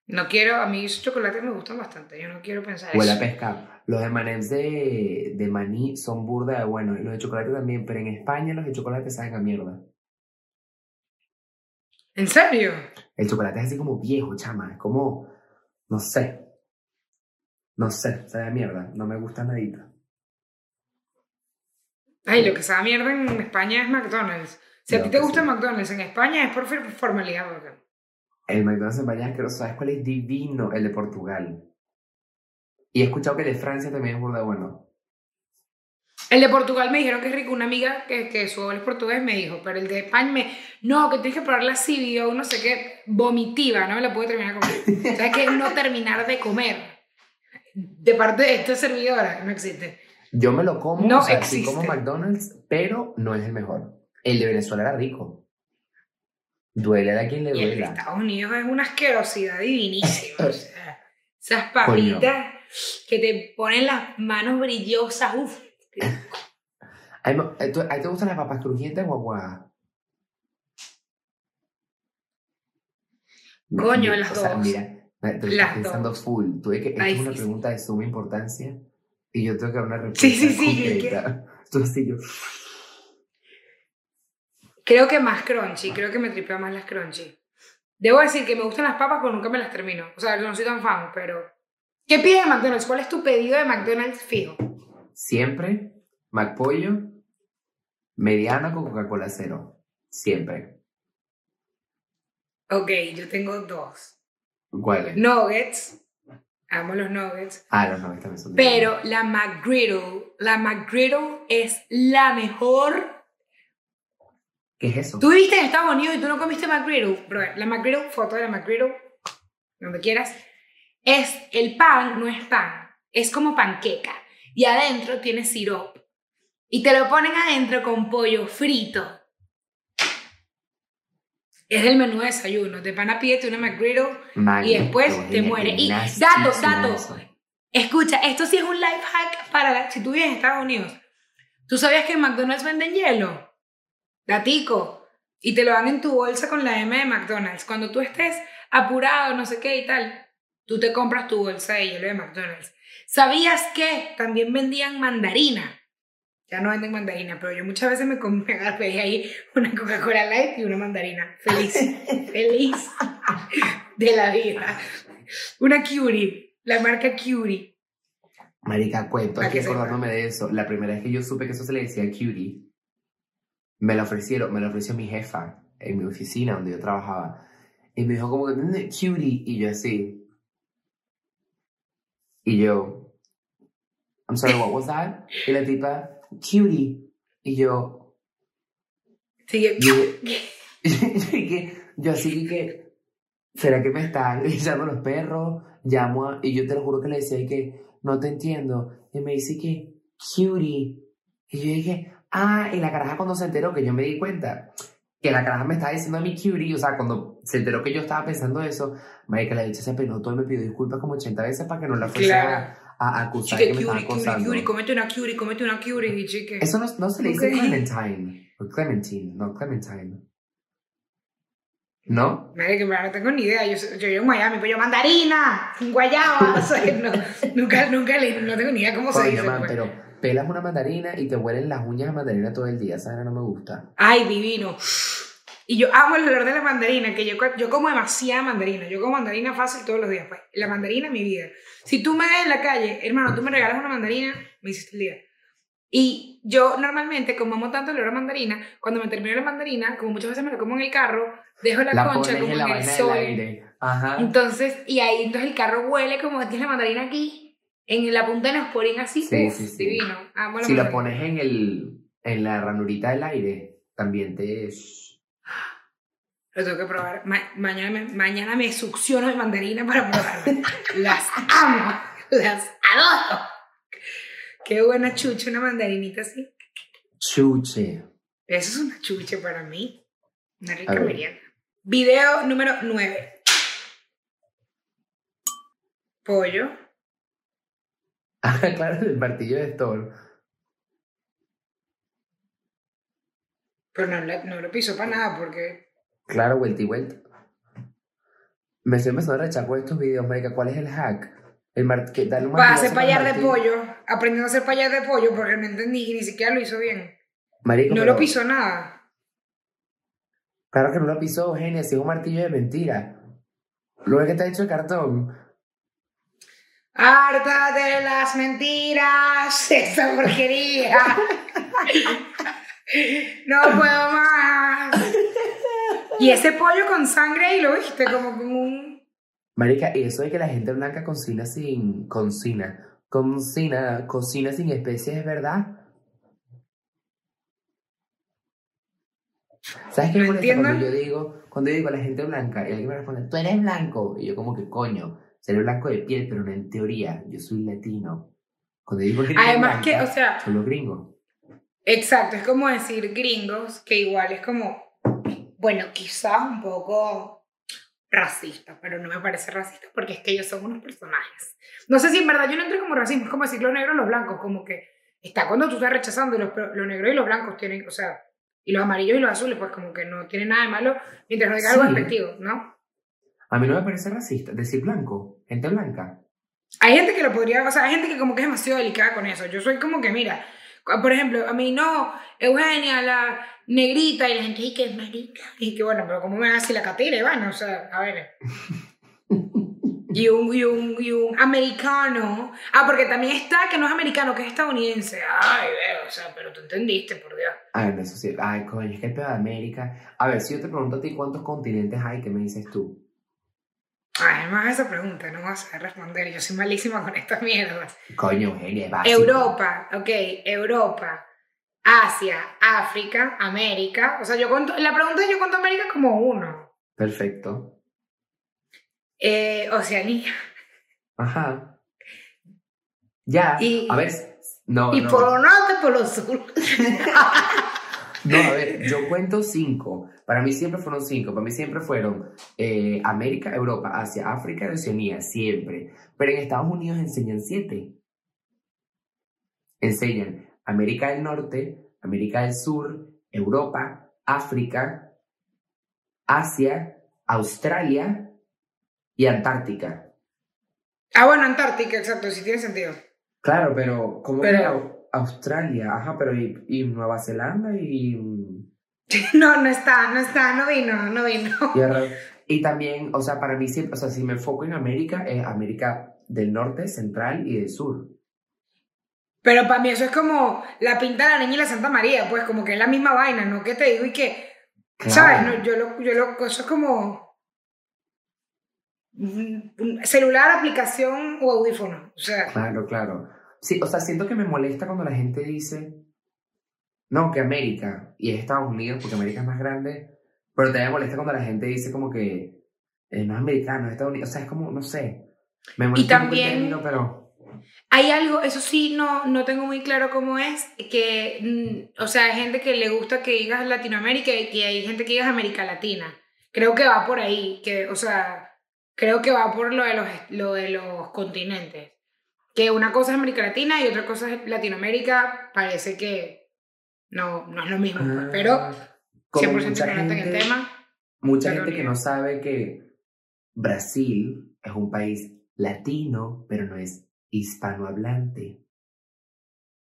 No quiero, a mí esos chocolates me gustan bastante. Yo no quiero pensar Huele a eso. pescado. Los M&M's de, de maní son burda de buenos. Y los de chocolate también. Pero en España los de chocolate saben a mierda. ¿En serio? El chocolate es así como viejo, chama. Es como... No sé. No sé. Sabe a mierda. No me gusta nadita. Ay, lo que sabe a mierda en España es McDonald's. Si a ti te gusta sí. McDonald's en España es por for- formalidad. Porque... El McDonald's en España es que ¿Sabes cuál es divino? El de Portugal. Y he escuchado que el de Francia también es burda bueno. El de Portugal me dijeron que es rico. Una amiga que, que su abuelo es portugués me dijo, pero el de España me... No, que tienes que probar la CBO, no sé qué, vomitiva, no me la pude terminar de comer. o sea, que no terminar de comer. De parte de esta servidora, no existe. Yo me lo como, No o sea, sí existe. como McDonald's, pero no es el mejor. El de Venezuela era rico. Duele a quien le Y el de. Estados Unidos es una asquerosidad divinísima. o sea, esas papitas que te ponen las manos brillosas, uff. A ¿tú- ¿A ti te gustan las papas crujientes o aguadas? Coño, Mira, las sea, dos. mira, te lo estás pensando full. Tú ves que Ay, es una sí, sí. pregunta de suma importancia y yo tengo que dar una respuesta Sí, sí, sí, así yo... Creo que más crunchy, creo que me tripea más las crunchy. Debo decir que me gustan las papas, pero nunca me las termino. O sea, yo no soy tan fan, pero... ¿Qué pides de McDonald's? ¿Cuál es tu pedido de McDonald's fijo? Siempre, McPollo, mediana con Coca-Cola cero. Siempre. Ok, yo tengo dos. ¿Cuál es? Nuggets. Amo los nuggets. Ah, los no, también son Pero la McGriddle, la McGriddle es la mejor ¿Qué es eso? Tú viviste en Estados Unidos y tú no comiste McGriddle. Bro, la McGriddle, foto de la McGriddle, donde quieras. Es, el pan no es pan, es como panqueca. Y adentro tiene sirope. Y te lo ponen adentro con pollo frito. Es el menú de desayuno. De pana pídete una McGriddle y después te muere. Y nasty dato, suena dato. eso. Escucha, esto sí es un life hack para la- si tú vives en Estados Unidos. ¿Tú sabías que en McDonald's venden hielo? Datico. Y te lo dan en tu bolsa con la M de McDonald's. Cuando tú estés apurado, no sé qué y tal, tú te compras tu bolsa de hielo de McDonald's. ¿Sabías que también vendían mandarina? Ya no venden mandarina, pero yo muchas veces me pedí ahí una Coca-Cola Light y una mandarina. Feliz, feliz de la vida. Una Curie, la marca Curie. Marica, cuento aquí acordándome de eso. La primera vez que yo supe que eso se le decía cutie, me lo ofrecieron, me lo ofreció mi jefa en mi oficina donde yo trabajaba. Y me dijo como que, "Mm, cutie, y yo así. Y yo, I'm sorry, what was that? Y la tipa, cutie. Y yo, Sigue. yo, yo así que, ¿será que me están echando los perros? Llamo a, y yo te lo juro que le decía que, no te entiendo. Y me dice que, cutie. Y yo dije, ah, y la caraja cuando se enteró, que yo me di cuenta, que la caraja me estaba diciendo a mi cutie, o sea, cuando se enteró que yo estaba pensando eso, marica, la dicha se penó todo y me pidió disculpas como 80 veces para que no la fuese Claro. a, a acusar Chique, que me estaba Curie, Curie, acosando. Curie, comete una Curie, comete una Curie y chique. Eso no, no se le dice. Clementine, o Clementine, no, Clementine. ¿No? Madre que no tengo ni idea. Yo, yo vivo en Miami, pues yo mandarina, guayaba. o sea, no, nunca, nunca le, no tengo ni idea cómo se Coño, dice. man, pues. pero pelas una mandarina y te huelen las uñas de mandarina todo el día. Esa no me gusta. Ay, divino. Y yo amo el olor de la mandarina, que yo, yo como demasiada mandarina. Yo como mandarina fácil todos los días, pues. La mandarina es mi vida. Si tú me ves en la calle, hermano, tú me regalas una mandarina, me hiciste el día. Y yo normalmente, como amo tanto el olor a mandarina, cuando me termino la mandarina, como muchas veces me la como en el carro, dejo la, La concha como en la en el sol. Ajá. Entonces, y ahí entonces el carro huele como que tienes la mandarina aquí, en la punta de Neosporin así. Sí, uf, sí, sí. Divino. Amo la Si lo mandarina. pones en, el, en la ranurita del aire, también te... Lo tengo que probar. Ma- mañana, me, mañana me succiono de mandarina para probarla. las amo. Las adoro. Qué buena chucha, una mandarinita así. Chuche. Eso es una chucha para mí. Una rica merienda. Video número 9. Pollo. Ah, claro, el martillo de Thor. Pero no, no lo piso para nada porque. Claro, vuelta y vuelta. Me estoy empezando a rechazar con estos videos, marica. ¿Cuál es el hack? El mar... que darle un Para martillazo hacer payar de pollo. Aprendiendo a hacer payar de pollo porque no entendí y ni siquiera lo hizo bien. Marico, No pero- lo pisó nada. Claro que no lo pisó, Eugenia, si es un martillo de mentira. Lo es que está hecho de cartón. Harta de las mentiras, esa porquería. no puedo más. Y ese pollo con sangre ahí lo viste como con un. Marica, y eso de que la gente blanca cocina sin... Cocina. Cocina, cocina sin especies, ¿es verdad? ¿Sabes qué me molesta cuando yo digo, cuando yo digo a la gente blanca y alguien me responde, tú eres blanco? Y yo como que coño, seré blanco de piel, pero no en teoría, yo soy latino. Cuando digo gente Además que, o sea, son los gringos. exacto, es como decir gringos, que igual es como, bueno, quizás un poco racista, pero no me parece racista porque es que ellos son unos personajes. No sé si en verdad yo no entré como racismo, es como decir los negros y los blancos, como que está cuando tú estás rechazando, los, los negros y los blancos tienen, o sea, y los amarillos y los azules, pues como que no tiene nada de malo mientras no diga algo Sí. despectivo, ¿no? A mí no me parece racista decir blanco, gente blanca. Hay gente que lo podría, o sea, hay gente que como que es demasiado delicada con eso. Yo soy como que, mira, por ejemplo, a mí no, Eugenia, la negrita, y la gente, y que es marica. Y que bueno, pero ¿cómo me hace la catira, Iván? O sea, a ver. Y un, y, un, y un americano. Ah, porque también está que no es americano, que es estadounidense. Ay, veo, o sea, pero tú entendiste, por Dios. Ay, no, eso sí. Ay, coño, es que el pedo de América. A ver, si yo te pregunto a ti cuántos continentes hay, ¿qué me dices tú? Ay, más esa pregunta, no vas a saber responder. Yo soy malísima con estas mierdas. Coño, Eugenia, básico. Europa, ok, Europa, Asia, África, América. O sea, yo cuento, la pregunta es yo cuento América como uno. Perfecto. Eh, Oceanía. Ajá. Ya. Y- a ver. No, y no. por lo norte, por lo sur. No, a ver, yo cuento cinco. Para mí siempre fueron cinco. Para mí siempre fueron eh, América, Europa, Asia, África y Oceanía. Siempre. Pero en Estados Unidos enseñan siete. Enseñan América del Norte, América del Sur, Europa, África, Asia, Australia y Antártica. Ah, bueno, Antártica, exacto, sí tiene sentido. Claro, pero ¿cómo Pero- Australia? Ajá, pero y, y Nueva Zelanda y... No, no está, no está, no vino, no vino. Y, también, o sea, para mí, siempre- o sea, si me enfoco en América, es América del Norte, Central y del Sur. Pero para mí eso es como la pinta de la niña y la Santa María, pues como que es la misma vaina, ¿no? Que te digo y que, ¿sabes? No, yo lo, yo lo, eso es como un- un celular, aplicación o audífono. O sea, Claro, claro. Sí, o sea, siento que me molesta cuando la gente dice, no, que América, y es Estados Unidos, porque América es más grande, pero también me molesta cuando la gente dice como que eh, no es americano, es Estados Unidos, o sea, es como, no sé, me molesta el también- término, pero... hay algo, eso sí, no, no tengo muy claro cómo es, que, mm, o sea, hay gente que le gusta que digas Latinoamérica y que hay gente que digas América Latina. Creo que va por ahí, que, o sea, creo que va por lo de los, lo de los continentes. Que una cosa es América Latina y otra cosa es Latinoamérica, parece que no, no es lo mismo, pues, pero Ah, como 100% mucha ignorante en el tema. Mucha Pero gente que no sabe que Brasil es un país latino, pero no es hispanohablante.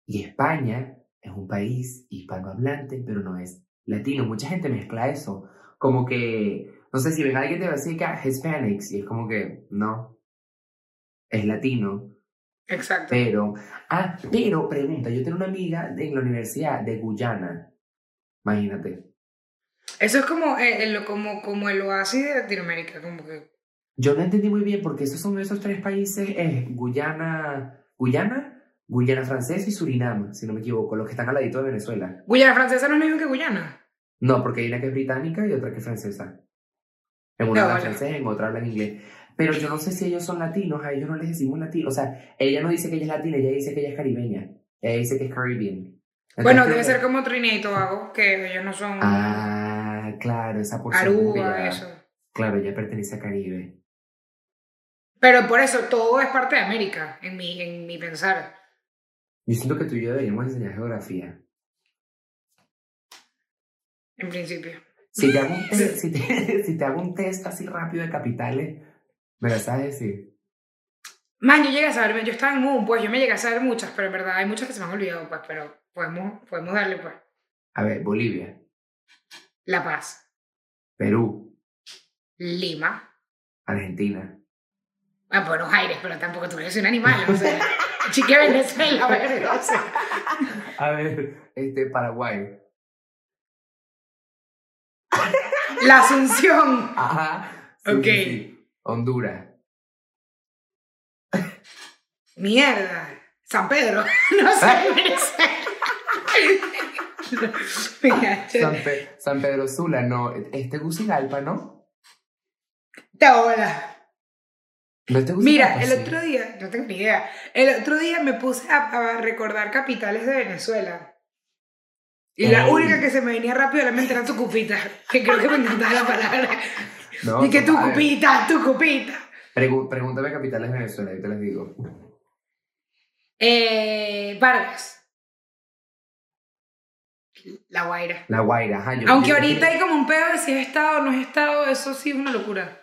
Y España es un país hispanohablante, pero no es latino. Mucha gente mezcla eso. Como que, no sé si ven a alguien a decir que Hispanics, y es como que, no, es latino. Exacto. Pero, ah, pero, pregunta, yo tengo una amiga en la universidad de Guyana. Imagínate. Eso es como, eh, el, como, como el oasis de Latinoamérica, como que... Yo no entendí muy bien porque esos son esos tres países, es Guyana, Guyana, Guyana Francesa y Surinam, si no me equivoco, los que están al ladito de Venezuela. Guyana francesa no es lo mismo que Guyana. No, porque hay una que es británica y otra que es francesa. En una No, hablan vale. francés, en otra hablan inglés. Pero yo no sé si ellos son latinos, a ellos no les decimos latinos. O sea, ella no dice que ella es latina, ella dice que ella es caribeña. Ella dice que es Caribbean. Entonces, Bueno, debe que- ser como Trinidad y Tobago, que ellos no son Ah, claro, esa porción. Aruba, ya- eso. Claro, ella pertenece a Caribe. Pero por eso todo es parte de América, en mi, en mi pensar. Yo siento que tú y yo deberíamos enseñar geografía. En principio. Si te hago un test, si te, si te hago un test así rápido de capitales, me lo sabes decir. Man, yo llegué a saber, yo estaba en un, pues yo me llegué a saber muchas, pero en verdad hay muchas que se me han olvidado, pues, pero podemos, podemos darle, pues. A ver, Bolivia, La Paz, Perú, Lima, Argentina, ah, Buenos Aires, pero tampoco tú eres un animal, o sea, chique Venezuela, verga, o sea. A ver, este, Paraguay. La Asunción, Ajá. sí, Ok. sí. Honduras. mierda, San Pedro, no sé, Venezuela. Mira, San, Pe- San Pedro Sula, no. Este Gucigalpa, ¿no? te hola. ¿No este Mira, el sí? otro día, no tengo ni idea, el otro día me puse a, a recordar capitales de Venezuela. Y la única que se me venía rápido a la mente era Tucupita, que creo que me encantaba la palabra. No, y que total. Tucupita, Tucupita. Pregu- pregúntame capitales de Venezuela, yo te les digo. Eh, Vargas. La Guaira. La Guaira, ajá. yo- Aunque yo- ahorita hay como un pedo de si es Estado o no es Estado, eso sí es una locura.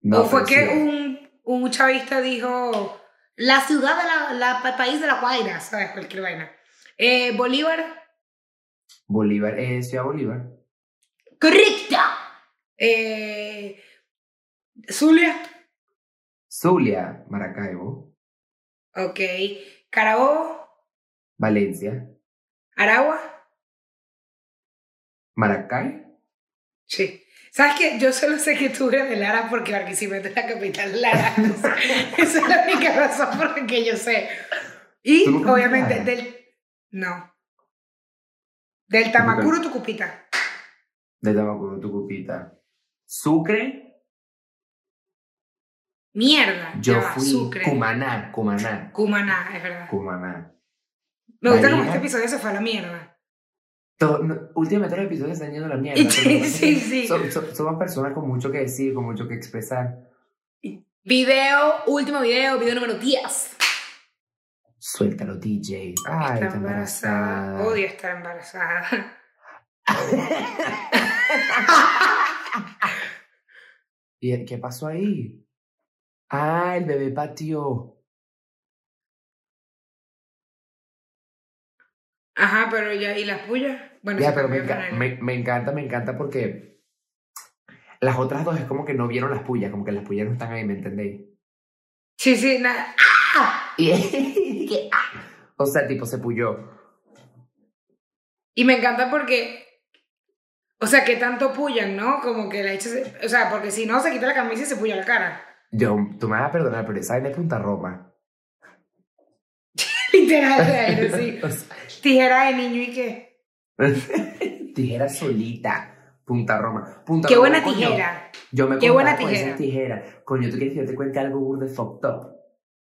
No, o fue que sí. un, un chavista dijo la ciudad de la, la pa- país de la Guaira, ¿sabes? Cualquier vaina. Eh, Bolívar, Bolívar, eh, Ciudad Bolívar. correcta. Eh, Zulia, Zulia, Maracaibo. ok. Carabobo, Valencia. Aragua, Maracay. sí. ¿Sabes qué? Yo solo sé que tú eres de Lara porque Barquisimeto es la capital de Lara. Esa es la única razón por la que yo sé. Y ¿Tú nunca fuiste a obviamente Lara? del... No. Del Tamacuro, Tucupita. De Tamacuro, Tucupita. Sucre, Mierda. yo va, fui. Sucre. Cumaná, Cumaná. Cumaná, es verdad. Cumaná. Me gusta como Barinas. este episodio se fue a la mierda. Todo- no, últimamente los episodios están yendo a la mierda. Sí, sí, sí. so- so- somos personas con mucho que decir, con mucho que expresar. Video, último video, video número 10. Suéltalo, DJ. Ay, está está embarazada. embarazada. Odio estar embarazada. ¿Y qué pasó ahí? Ah, el bebé patio. Ajá, pero ya, ¿y las pullas? Bueno, Ya, pero me, enca- me, me encanta, me encanta porque las otras dos es como que no vieron las pullas, como que las pullas no están ahí, ¿me entendéis? Sí, sí, nada. ¡Ah! Y que, ah, o sea, tipo se puyó. Y me encanta porque, o sea, que tanto pullan, ¿no? Como que la hecha, se- o sea, porque si no se quita la camisa y se puya la cara. Yo, tú me vas a perdonar, pero esa vaina es Punta Roma. Literal, sí. O sea, Tijera de niño y qué. tijera solita. Punta Roma. Punta Qué Roma, buena coño, tijera. Yo me Qué buena compraba con esa tijera. tijera. Coño, ¿tú quieres que yo te cuente algo burdo de fucked up?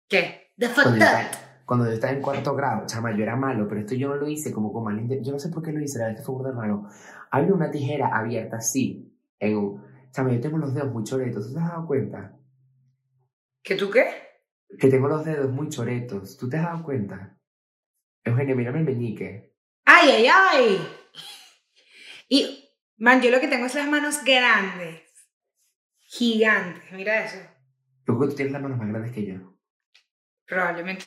¿Qué? The Cuando fucked up. Cuando yo estaba en cuarto grado, chama, yo era malo, pero esto yo no lo hice como con mal Yo no sé por qué lo hice, la es que fue de malo. Había una tijera abierta así, en un... Chama, yo tengo los dedos muy choretos, ¿tú te has dado cuenta? ¿Que tú qué? Que tengo los dedos muy choretos, ¿tú te has dado cuenta? Eugenio, mírame el meñique. ¡Ay, ay, ay! Y, man, yo lo que tengo es las manos grandes. Gigantes. Mira eso. Yo creo que tú tienes las manos más grandes que yo. Probablemente.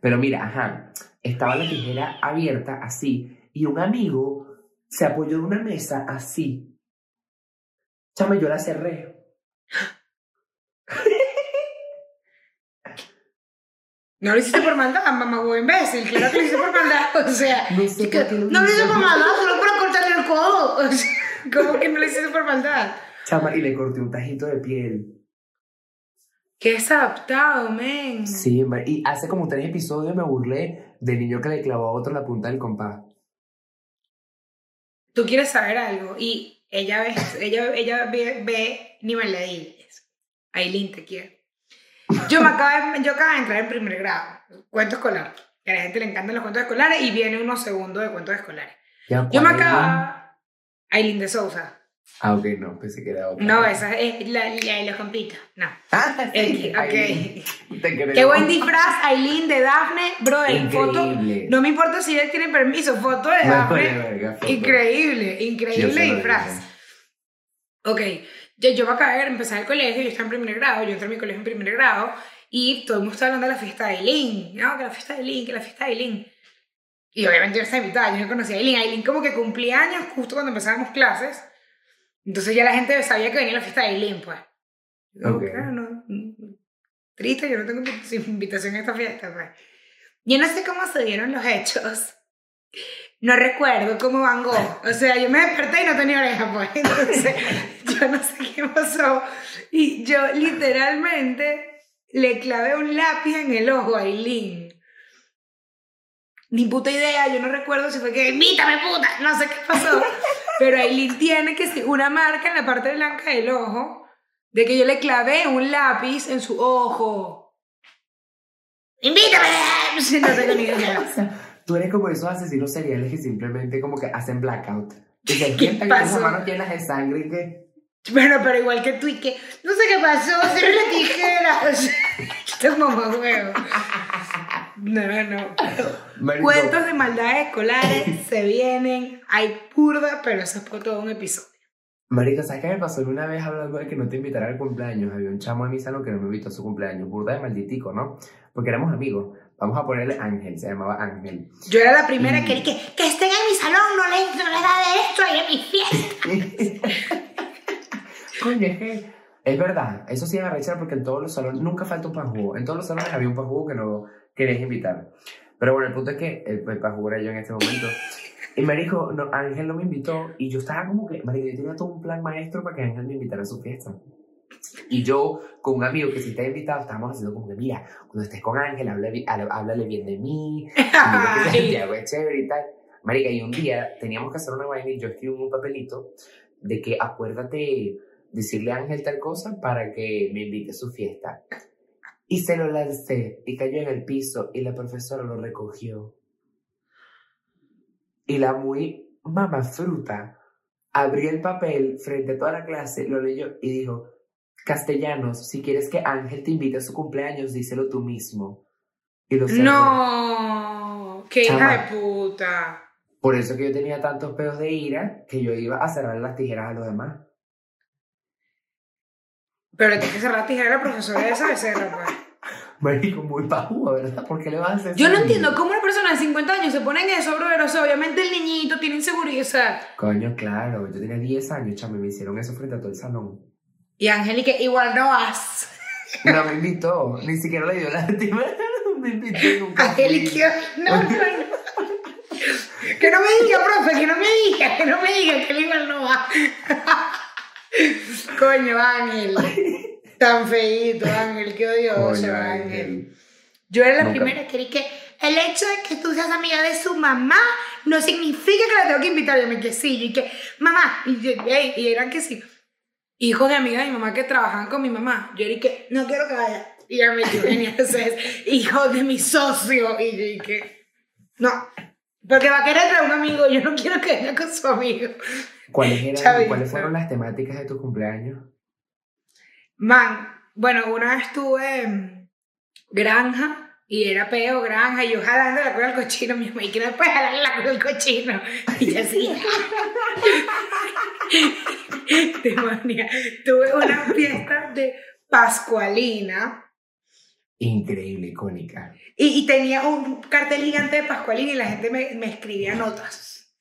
Pero mira, ajá, estaba la tijera abierta así y un amigo se apoyó en una mesa así. Chama, yo la cerré. No lo hiciste por maldad, mamá huevo imbécil. Claro que lo hiciste por maldad. O sea, No sé que- lo no lo hice. hice por maldad, solo para cortarle el codo. O sea, ¿Cómo que no lo hiciste por maldad? Chama, y le corté un tajito de piel. Qué desadaptado, men. Sí, y hace como tres episodios me burlé del niño que le clavó a otro la punta del compás. Tú quieres saber algo y ella ve, ella, ella ve, ve ni me le digas. Aileen te quiere. Yo, me acabo de, yo acabo de entrar en primer grado, cuento escolar. Que a la gente le encantan los cuentos escolares y viene uno segundo de cuentos escolares. Ya, Yo me acabo... Aileen de Sousa. Ah, ok, no, pensé que era otra. No, esa es la, la de los compitos. No. Ah, sí, Aileen, ok. Te creo. Qué buen disfraz, Aileen de Dafne. Brother, foto. Increíble. No me importa si él tiene permiso, foto de Dafne. vale verga, foto. Increíble, increíble disfraz. Ok, yo, yo me acabé de empezar el colegio, yo estaba en primer grado, yo entré a mi colegio en primer grado y todo el mundo estaba hablando de la fiesta de Aileen. No, que la fiesta de Aileen, que la fiesta de Aileen. Y obviamente yo no estaba invitada, yo no conocía a Aileen. Aileen como que cumplía años justo cuando empezábamos clases. Entonces ya la gente sabía que venía la fiesta de Aileen, pues. Yo, Ok. claro, no, triste, yo no tengo invi- invitación a esta fiesta, pues. Yo no sé cómo se dieron los hechos. No recuerdo cómo Van Gogh. O sea, yo me desperté y no tenía oreja, pues. Entonces, yo no sé qué pasó. Y yo literalmente le clavé un lápiz en el ojo a Aileen. Ni puta idea, yo no recuerdo si fue que, invítame puta, no sé qué pasó. Pero Aileen tiene que sí, una marca en la parte blanca del ojo de que yo le clavé un lápiz en su ojo. ¡Invítame! No tengo ni idea. Tú eres como esos asesinos seriales que simplemente como que hacen blackout. Y se ¿Qué sientan con las manos llenas de sangre y que... Bueno, pero igual que tú y que, no sé qué pasó, cierra la tijera. Este mamá huevo. No, no, no. Marico, Cuentos de maldades escolares se vienen, hay purda, pero eso es por todo un episodio. Marico, ¿sabes qué me pasó una vez hablando de que no te invitara al cumpleaños? Había un chamo en mi salón que no me invitó a su cumpleaños, burda de malditico, ¿no? Porque éramos amigos. Vamos a ponerle Ángel, se llamaba Ángel. Yo era la primera Mm. que que, que estén en mi salón, no les, no les da de esto, ahí en mi fiesta. Coño, es que es verdad, eso sí es arrechar porque en todos los salones nunca falta un pajugo. En todos los salones había un pajugo que no querías invitar. Pero bueno, el punto es que el, el era yo en este momento. Y me dijo, no, Ángel no me invitó y yo estaba como que, marico, yo tenía todo un plan maestro para que Ángel me invitara a su fiesta. Y yo, con un amigo que sí está invitado, estábamos haciendo como que, mira, cuando estés con Ángel, háblale, háblale bien de mí, y mira que es chévere y tal. Marica, y un día teníamos que hacer una vaina y yo escribí un papelito de que acuérdate decirle a Ángel tal cosa para que me invite a su fiesta. Y se lo lancé y cayó en el piso y la profesora lo recogió. Y la muy mamá fruta abrió el papel frente a toda la clase, lo leyó y dijo, Castellanos, si quieres que Ángel te invite a su cumpleaños, díselo tú mismo. Y lo cerró. No, qué hija de puta. Por eso que yo tenía tantos pedos de ira que yo iba a cerrar las tijeras a los demás. Pero tienes que cerrar la tijera a la profesora esa de cerro, pues. Marico, muy pajúa, ¿verdad? ¿Por qué le vas a hacer Yo no entiendo cómo una persona de 50 años se pone en eso, brother. O sea, obviamente el niñito tiene inseguridad. Coño, claro, yo tenía 10 años, chamo, y me hicieron eso frente a todo el salón. y Angélica, igual no vas. No me invitó, ni siquiera le dio lástima. me invitó nunca. Angélica, no, no, no. Que no me diga, profe, que no me diga, que no me diga que él igual no va. Coño, Ángel. Tan feíto, Ángel, qué odioso, Coño, Ángel. Ángel. Yo era la Nunca. primera que dije que el hecho de que tú seas amiga de su mamá no significa que la tengo que invitar. Yo me que sí, y que, mamá, y, yo, "Ey", y eran que sí. Hijos de amigas de mi mamá que trabajaban con mi mamá. Yo dije, no quiero que vaya. Y ya me entonces, hijo de mi socio. Y yo dije, no, porque va a querer traer un amigo. Yo no quiero que venga con su amigo. ¿Cuáles, eran. ¿Cuáles fueron las temáticas de tu cumpleaños? Man, bueno, una vez estuve en granja y era peo, granja, y yo jalando la cola del cochino, mi mamá, y que no puedes jalar la cola del cochino. Y yo así. Demonia. Tuve una fiesta de Pascualina Increíble, icónica. y, y tenía un cartel gigante de Pascualina y la gente me, me escribía notas.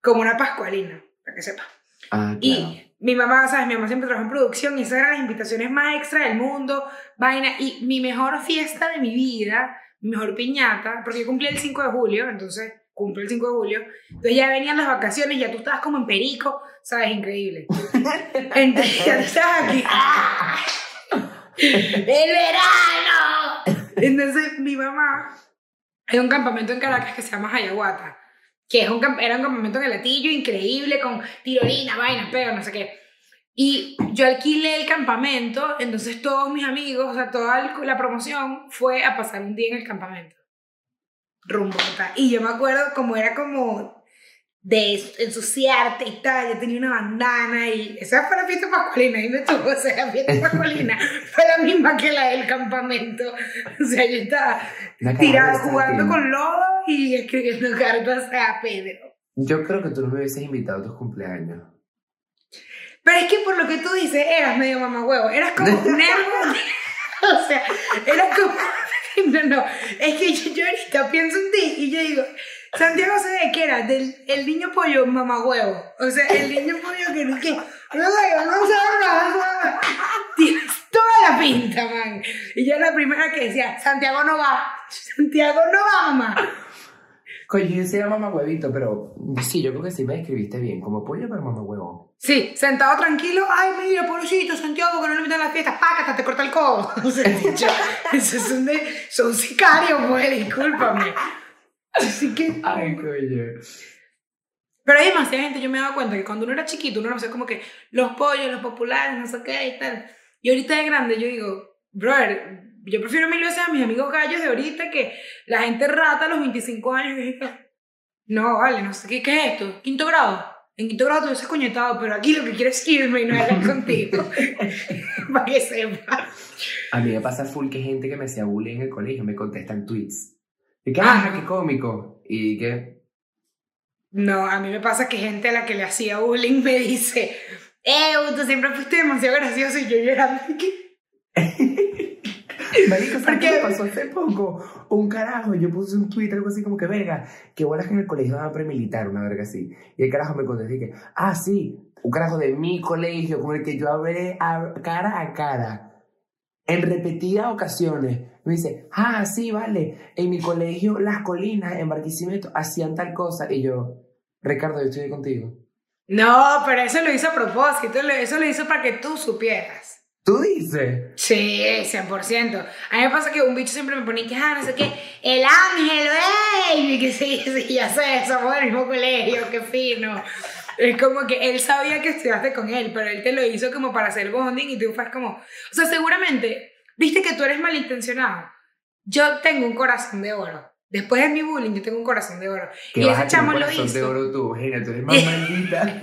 Como una Pascualina, para que sepa. Ah, claro. Y mi mamá, ¿sabes? Mi mamá siempre trabajó en producción y esas eran las invitaciones más extra del mundo, vaina. Y mi mejor fiesta de mi vida, mi mejor piñata, porque yo cumplí el 5 de julio, entonces cumplí el 5 de julio. Entonces ya venían las vacaciones, ya tú estabas como en perico, ¿sabes? Increíble. Entonces ya tú estabas aquí. ¡ah! ¡El verano! Entonces mi mamá, hay un campamento en Caracas que se llama Hayaguata que es un, era un campamento en latillo increíble, con tirolina, vainas, pero no sé qué. Y yo alquilé el campamento, entonces todos mis amigos, o sea, toda la promoción fue a pasar un día en el campamento. Rumbo. Y yo me acuerdo como era como de ensuciarte y tal, yo tenía una bandana y esa fue la fiesta pascualina, y me tuvo, o sea, la fiesta pascualina fue la misma que la del campamento. O sea, yo estaba tirada jugando con lodo y escribiendo cartas a Pedro. Yo creo que tú no me hubieses invitado a tus cumpleaños. Pero es que por lo que tú dices, eras medio mamagüevo, eras como un o sea, eras como. No, no, es que yo, yo ahorita pienso en ti y yo digo, Santiago ve que era del el niño pollo mamagüevo. O sea, el niño pollo que no que. No sé, no sé, nada. Tienes toda la pinta, man. Y yo la primera que decía, Santiago no va. Santiago no va, mamá. Coño, yo se llama mamá huevito, pero sí, yo creo que sí me escribiste bien, como pollo, pero mamá huevo. Sí, sentado tranquilo, ay, mira, pobrecito, Santiago, que no le invitan a la fiesta, pácata, te corta el codo. O sea, dicho, esos son, de, son sicarios, pues, discúlpame. Así que... Ay, coño. Pero hay demasiada gente, yo me he dado cuenta que cuando uno era chiquito, uno no sé, como que los pollos, los populares, no sé qué y tal. Y ahorita de grande yo digo, brother, yo prefiero mil veces a mis amigos gallos de ahorita que la gente rata a los 25 años. Y digo, no, vale, no sé qué, qué es esto, quinto grado. En quinto grado te hubiese coñetado, pero aquí lo que quiero es irme y no hablar contigo. Para que sepa. A mí me pasa full que gente que me hacía bullying en el colegio me contestan tweets. Y que, Ah. qué cómico. Y que, No, a mí me pasa que gente a la que le hacía bullying me dice, eh, tú siempre fuiste demasiado gracioso y yo llorando. ¿qué? Marico, ¿sabes ¿Por qué me pasó hace poco? Un carajo, yo puse un tweet, algo así como que, verga, que bolas que en el colegio a premilitar, una verga así. Y el carajo me contestó y que, ah, sí, un carajo de mi colegio con el que yo hablé a- cara a cara. En repetidas ocasiones. Me dice, ah, sí, vale, en mi colegio, las colinas, en Barquisimeto, hacían tal cosa. Y yo, Ricardo, yo estoy contigo. No, pero eso lo hizo a propósito, eso lo hizo para que tú supieras. ¿Tú dices? Sí, 100%. A mí me pasa que un bicho siempre me ponía que, ah, no sé qué, el ángel, ey, y que sí, sí, ya sé, somos del mismo colegio, qué fino. Es como que él sabía que estudiaste con él, pero él te lo hizo como para hacer bonding y tú fue como, o sea, seguramente, viste que tú eres malintencionado. Yo tengo un corazón de oro. Después de mi bullying, yo tengo un corazón de oro. Y ese un chamo lo corazón hizo. de oro tú, Gina, tú eres más maldita.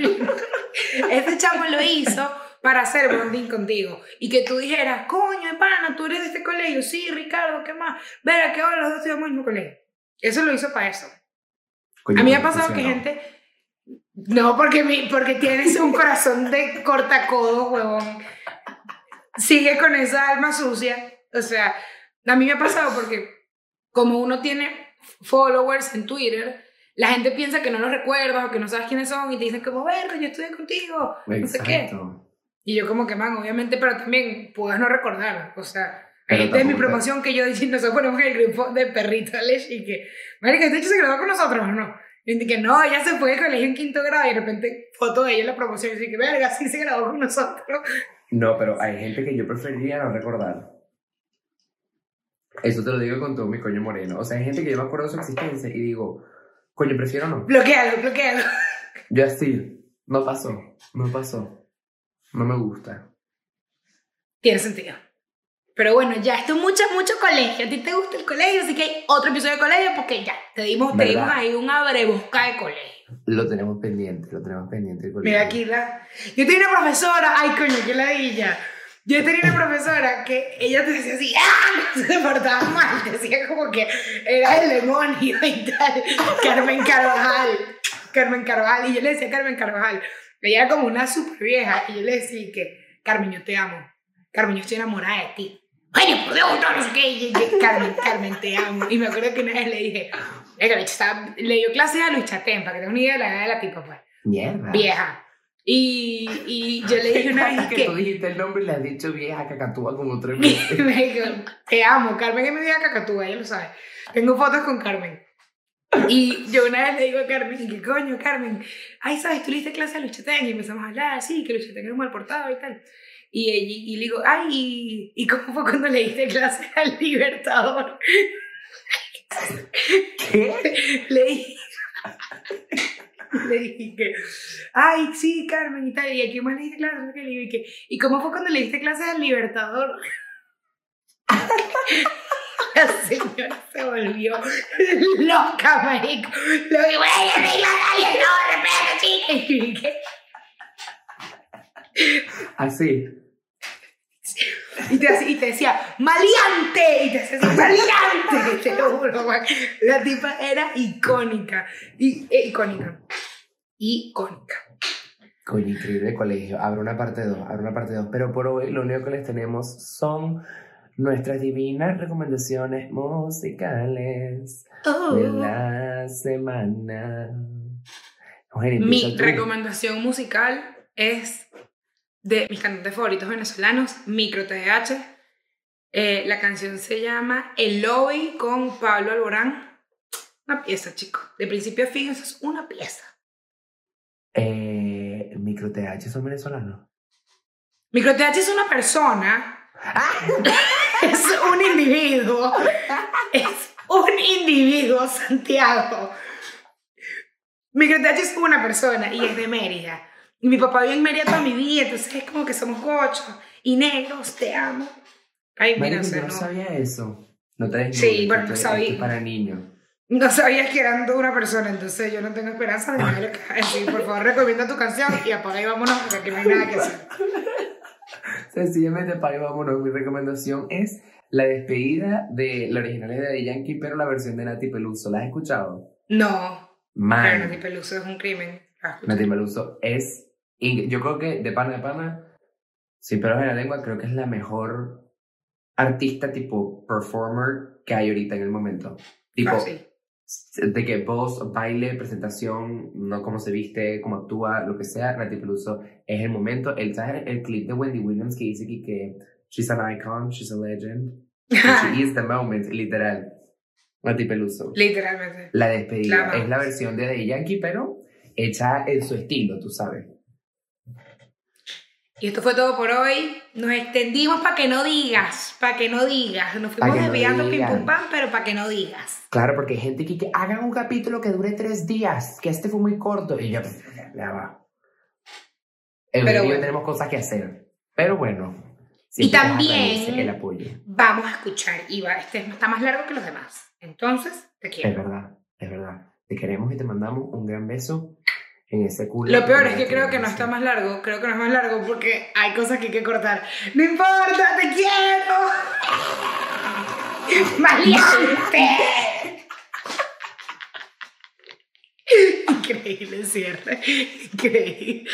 Este chamo lo hizo para hacer bonding contigo. Y que tú dijeras, coño, pana, tú eres de este colegio. Sí, Ricardo, ¿qué más? Verá que ahora los dos estudiamos en el mismo colegio. Eso lo hizo para eso. Coño, A mí me ha ¿cómo pasado que gente... No, porque, mi, porque tienes un corazón de cortacodo, huevón. sigue con esa alma sucia. O sea, a mí me ha pasado porque como uno tiene followers en Twitter, la gente piensa que no los recuerdas o que no sabes quiénes son y te dicen como, verga, yo estuve contigo, no sé qué. Exacto. Y yo como que, man, obviamente, pero también puedes no recordar. O sea, hay gente de mi promoción que yo diciendo, nosotros ponemos el grupo de perrito Alex y que, marica, este hecho se grabó con nosotros, ¿o ¿no? Y que no, ella se fue de colegio en quinto grado y de repente foto de ella en la promoción y dice que, verga, sí se grabó con nosotros. No, pero hay gente que yo preferiría no recordar. Eso te lo digo con todo mi coño moreno. O sea, hay gente que yo me acuerdo de su existencia y digo, coño, prefiero no. Bloquealo, bloquealo. Yo así, no pasó, no pasó. No me gusta. Tiene sentido. Pero bueno, ya esto es mucho, mucho colegio. A ti te gusta el colegio, así que hay otro episodio de colegio porque ya, te dimos, te dimos ahí un abrebosca de colegio. Lo tenemos pendiente, lo tenemos pendiente. el colegio. Mira aquí la... Yo tenía una profesora, ay coño, qué ladilla. Yo tenía una profesora que ella te decía así, ¡ah! Se portaba mal, te decía como que era el demonio y tal. Carmen Carvajal, Carmen Carvajal, y yo le decía Carmen Carvajal. Ella era como una super vieja, y yo le decía que, Carmen, yo te amo. Carmen, yo estoy enamorada de ti. Ay, por Dios, no, no sé qué. Carmen, Carmen, te amo. Y me acuerdo que una vez le dije, "Venga, la bicha estaba- le dio clases a Luis Chatén, para que tengas una idea de la edad de la tipa, pues Mierda. vieja. Y, y yo le dije una vez que que, tú dijiste el nombre y le has dicho vieja cacatúa como tres veces. me dijo, te amo, Carmen es mi vieja cacatúa, ella lo sabe. Tengo fotos con Carmen. Y yo una vez le digo a Carmen, ¿qué coño, Carmen? Ay, ¿sabes? Tú le diste clase a Luchetén y empezamos a hablar, sí, que Luchetén es un mal portado y tal. Y, ella- y le digo, ay, ¿y- ¿y cómo fue cuando le diste clase al Libertador? ¿Qué? Le dije, le dije que, ay, sí, Carmen y tal, y aquí más le diste clases, le digo, y, que, ¿y cómo fue cuando le diste clases al Libertador? La señora se volvió loca, marico. Lo digo, ¡ay, yo digo, dale, no, respeto, chica! Dije, Así. Y te, y te decía, ¡maleante! Y te así, ¡maleante! Te lo juro, man. La tipa era icónica. Y, eh, icónica. Icónica. Coño, increíble colegio. Abre una parte 2, abre una parte 2. Pero por hoy lo único que les tenemos son nuestras divinas recomendaciones musicales Oh. de la semana. Eugenia, Mi recomendación musical es de mis cantantes favoritos venezolanos, Micro TH. Eh, la canción se llama Eloy con Pablo Alborán. Una pieza, chico. De principio a fin, eso es una pieza. Eh, Micro TH son venezolanos. Micro TH es una persona. es un individuo. Es un individuo, Santiago. Micro TH es una persona y es de Mérida. Y mi papá vive en Mérida toda mi vida, entonces es como que somos gochos y negros, te amo. Ay, mira, o sea, no no, sabía eso. No te Sí, bueno, no sabía. para niños. no sabías que eran de una persona, entonces yo no tengo esperanza de lo que decir. Por favor, recomienda tu canción y apaga y vámonos porque aquí no hay nada que hacer. Sencillamente, para vámonos, mi recomendación es la despedida de la original de Daddy Yankee, pero la versión de Nati Peluso. ¿La has escuchado? No, pero Man, Nati Peluso es un crimen. Nati Peluso es. Inc- Yo creo que de pana de pana, sin pelos en la lengua, creo que es la mejor artista tipo performer que hay ahorita en el momento. Tipo, fácil. de que voz, baile, presentación, no cómo se viste, cómo actúa, lo que sea, Nati Peluso es el momento. El, ¿sabes el clip de Wendy Williams que dice aquí que she's an icon, she's a legend? She is the moment, literal. Nati Peluso. Literalmente. La despedida La es la versión de The Yankee, pero hecha en su estilo, tú sabes. Y esto fue todo por hoy. Nos extendimos para que no digas, para que no digas. Nos fuimos que no desviando pim pum pam, pero para que no digas. Claro, porque hay gente que, que hagan un capítulo que dure tres días, que este fue muy corto. Y yo, ya va. En Pero bueno. tenemos cosas que hacer. Pero bueno. Y también- el apoyo. Vamos a escuchar. Iba, este está más largo que los demás. Entonces, te Es quiero. verdad, es verdad. Te queremos y te mandamos un gran beso en ese culo. Lo peor es que creo que no está más largo. Creo que no es más largo porque hay cosas que hay que cortar. ¡No importa! ¡Te quiero! ¡Maleante! Increíble cierre. Increíble.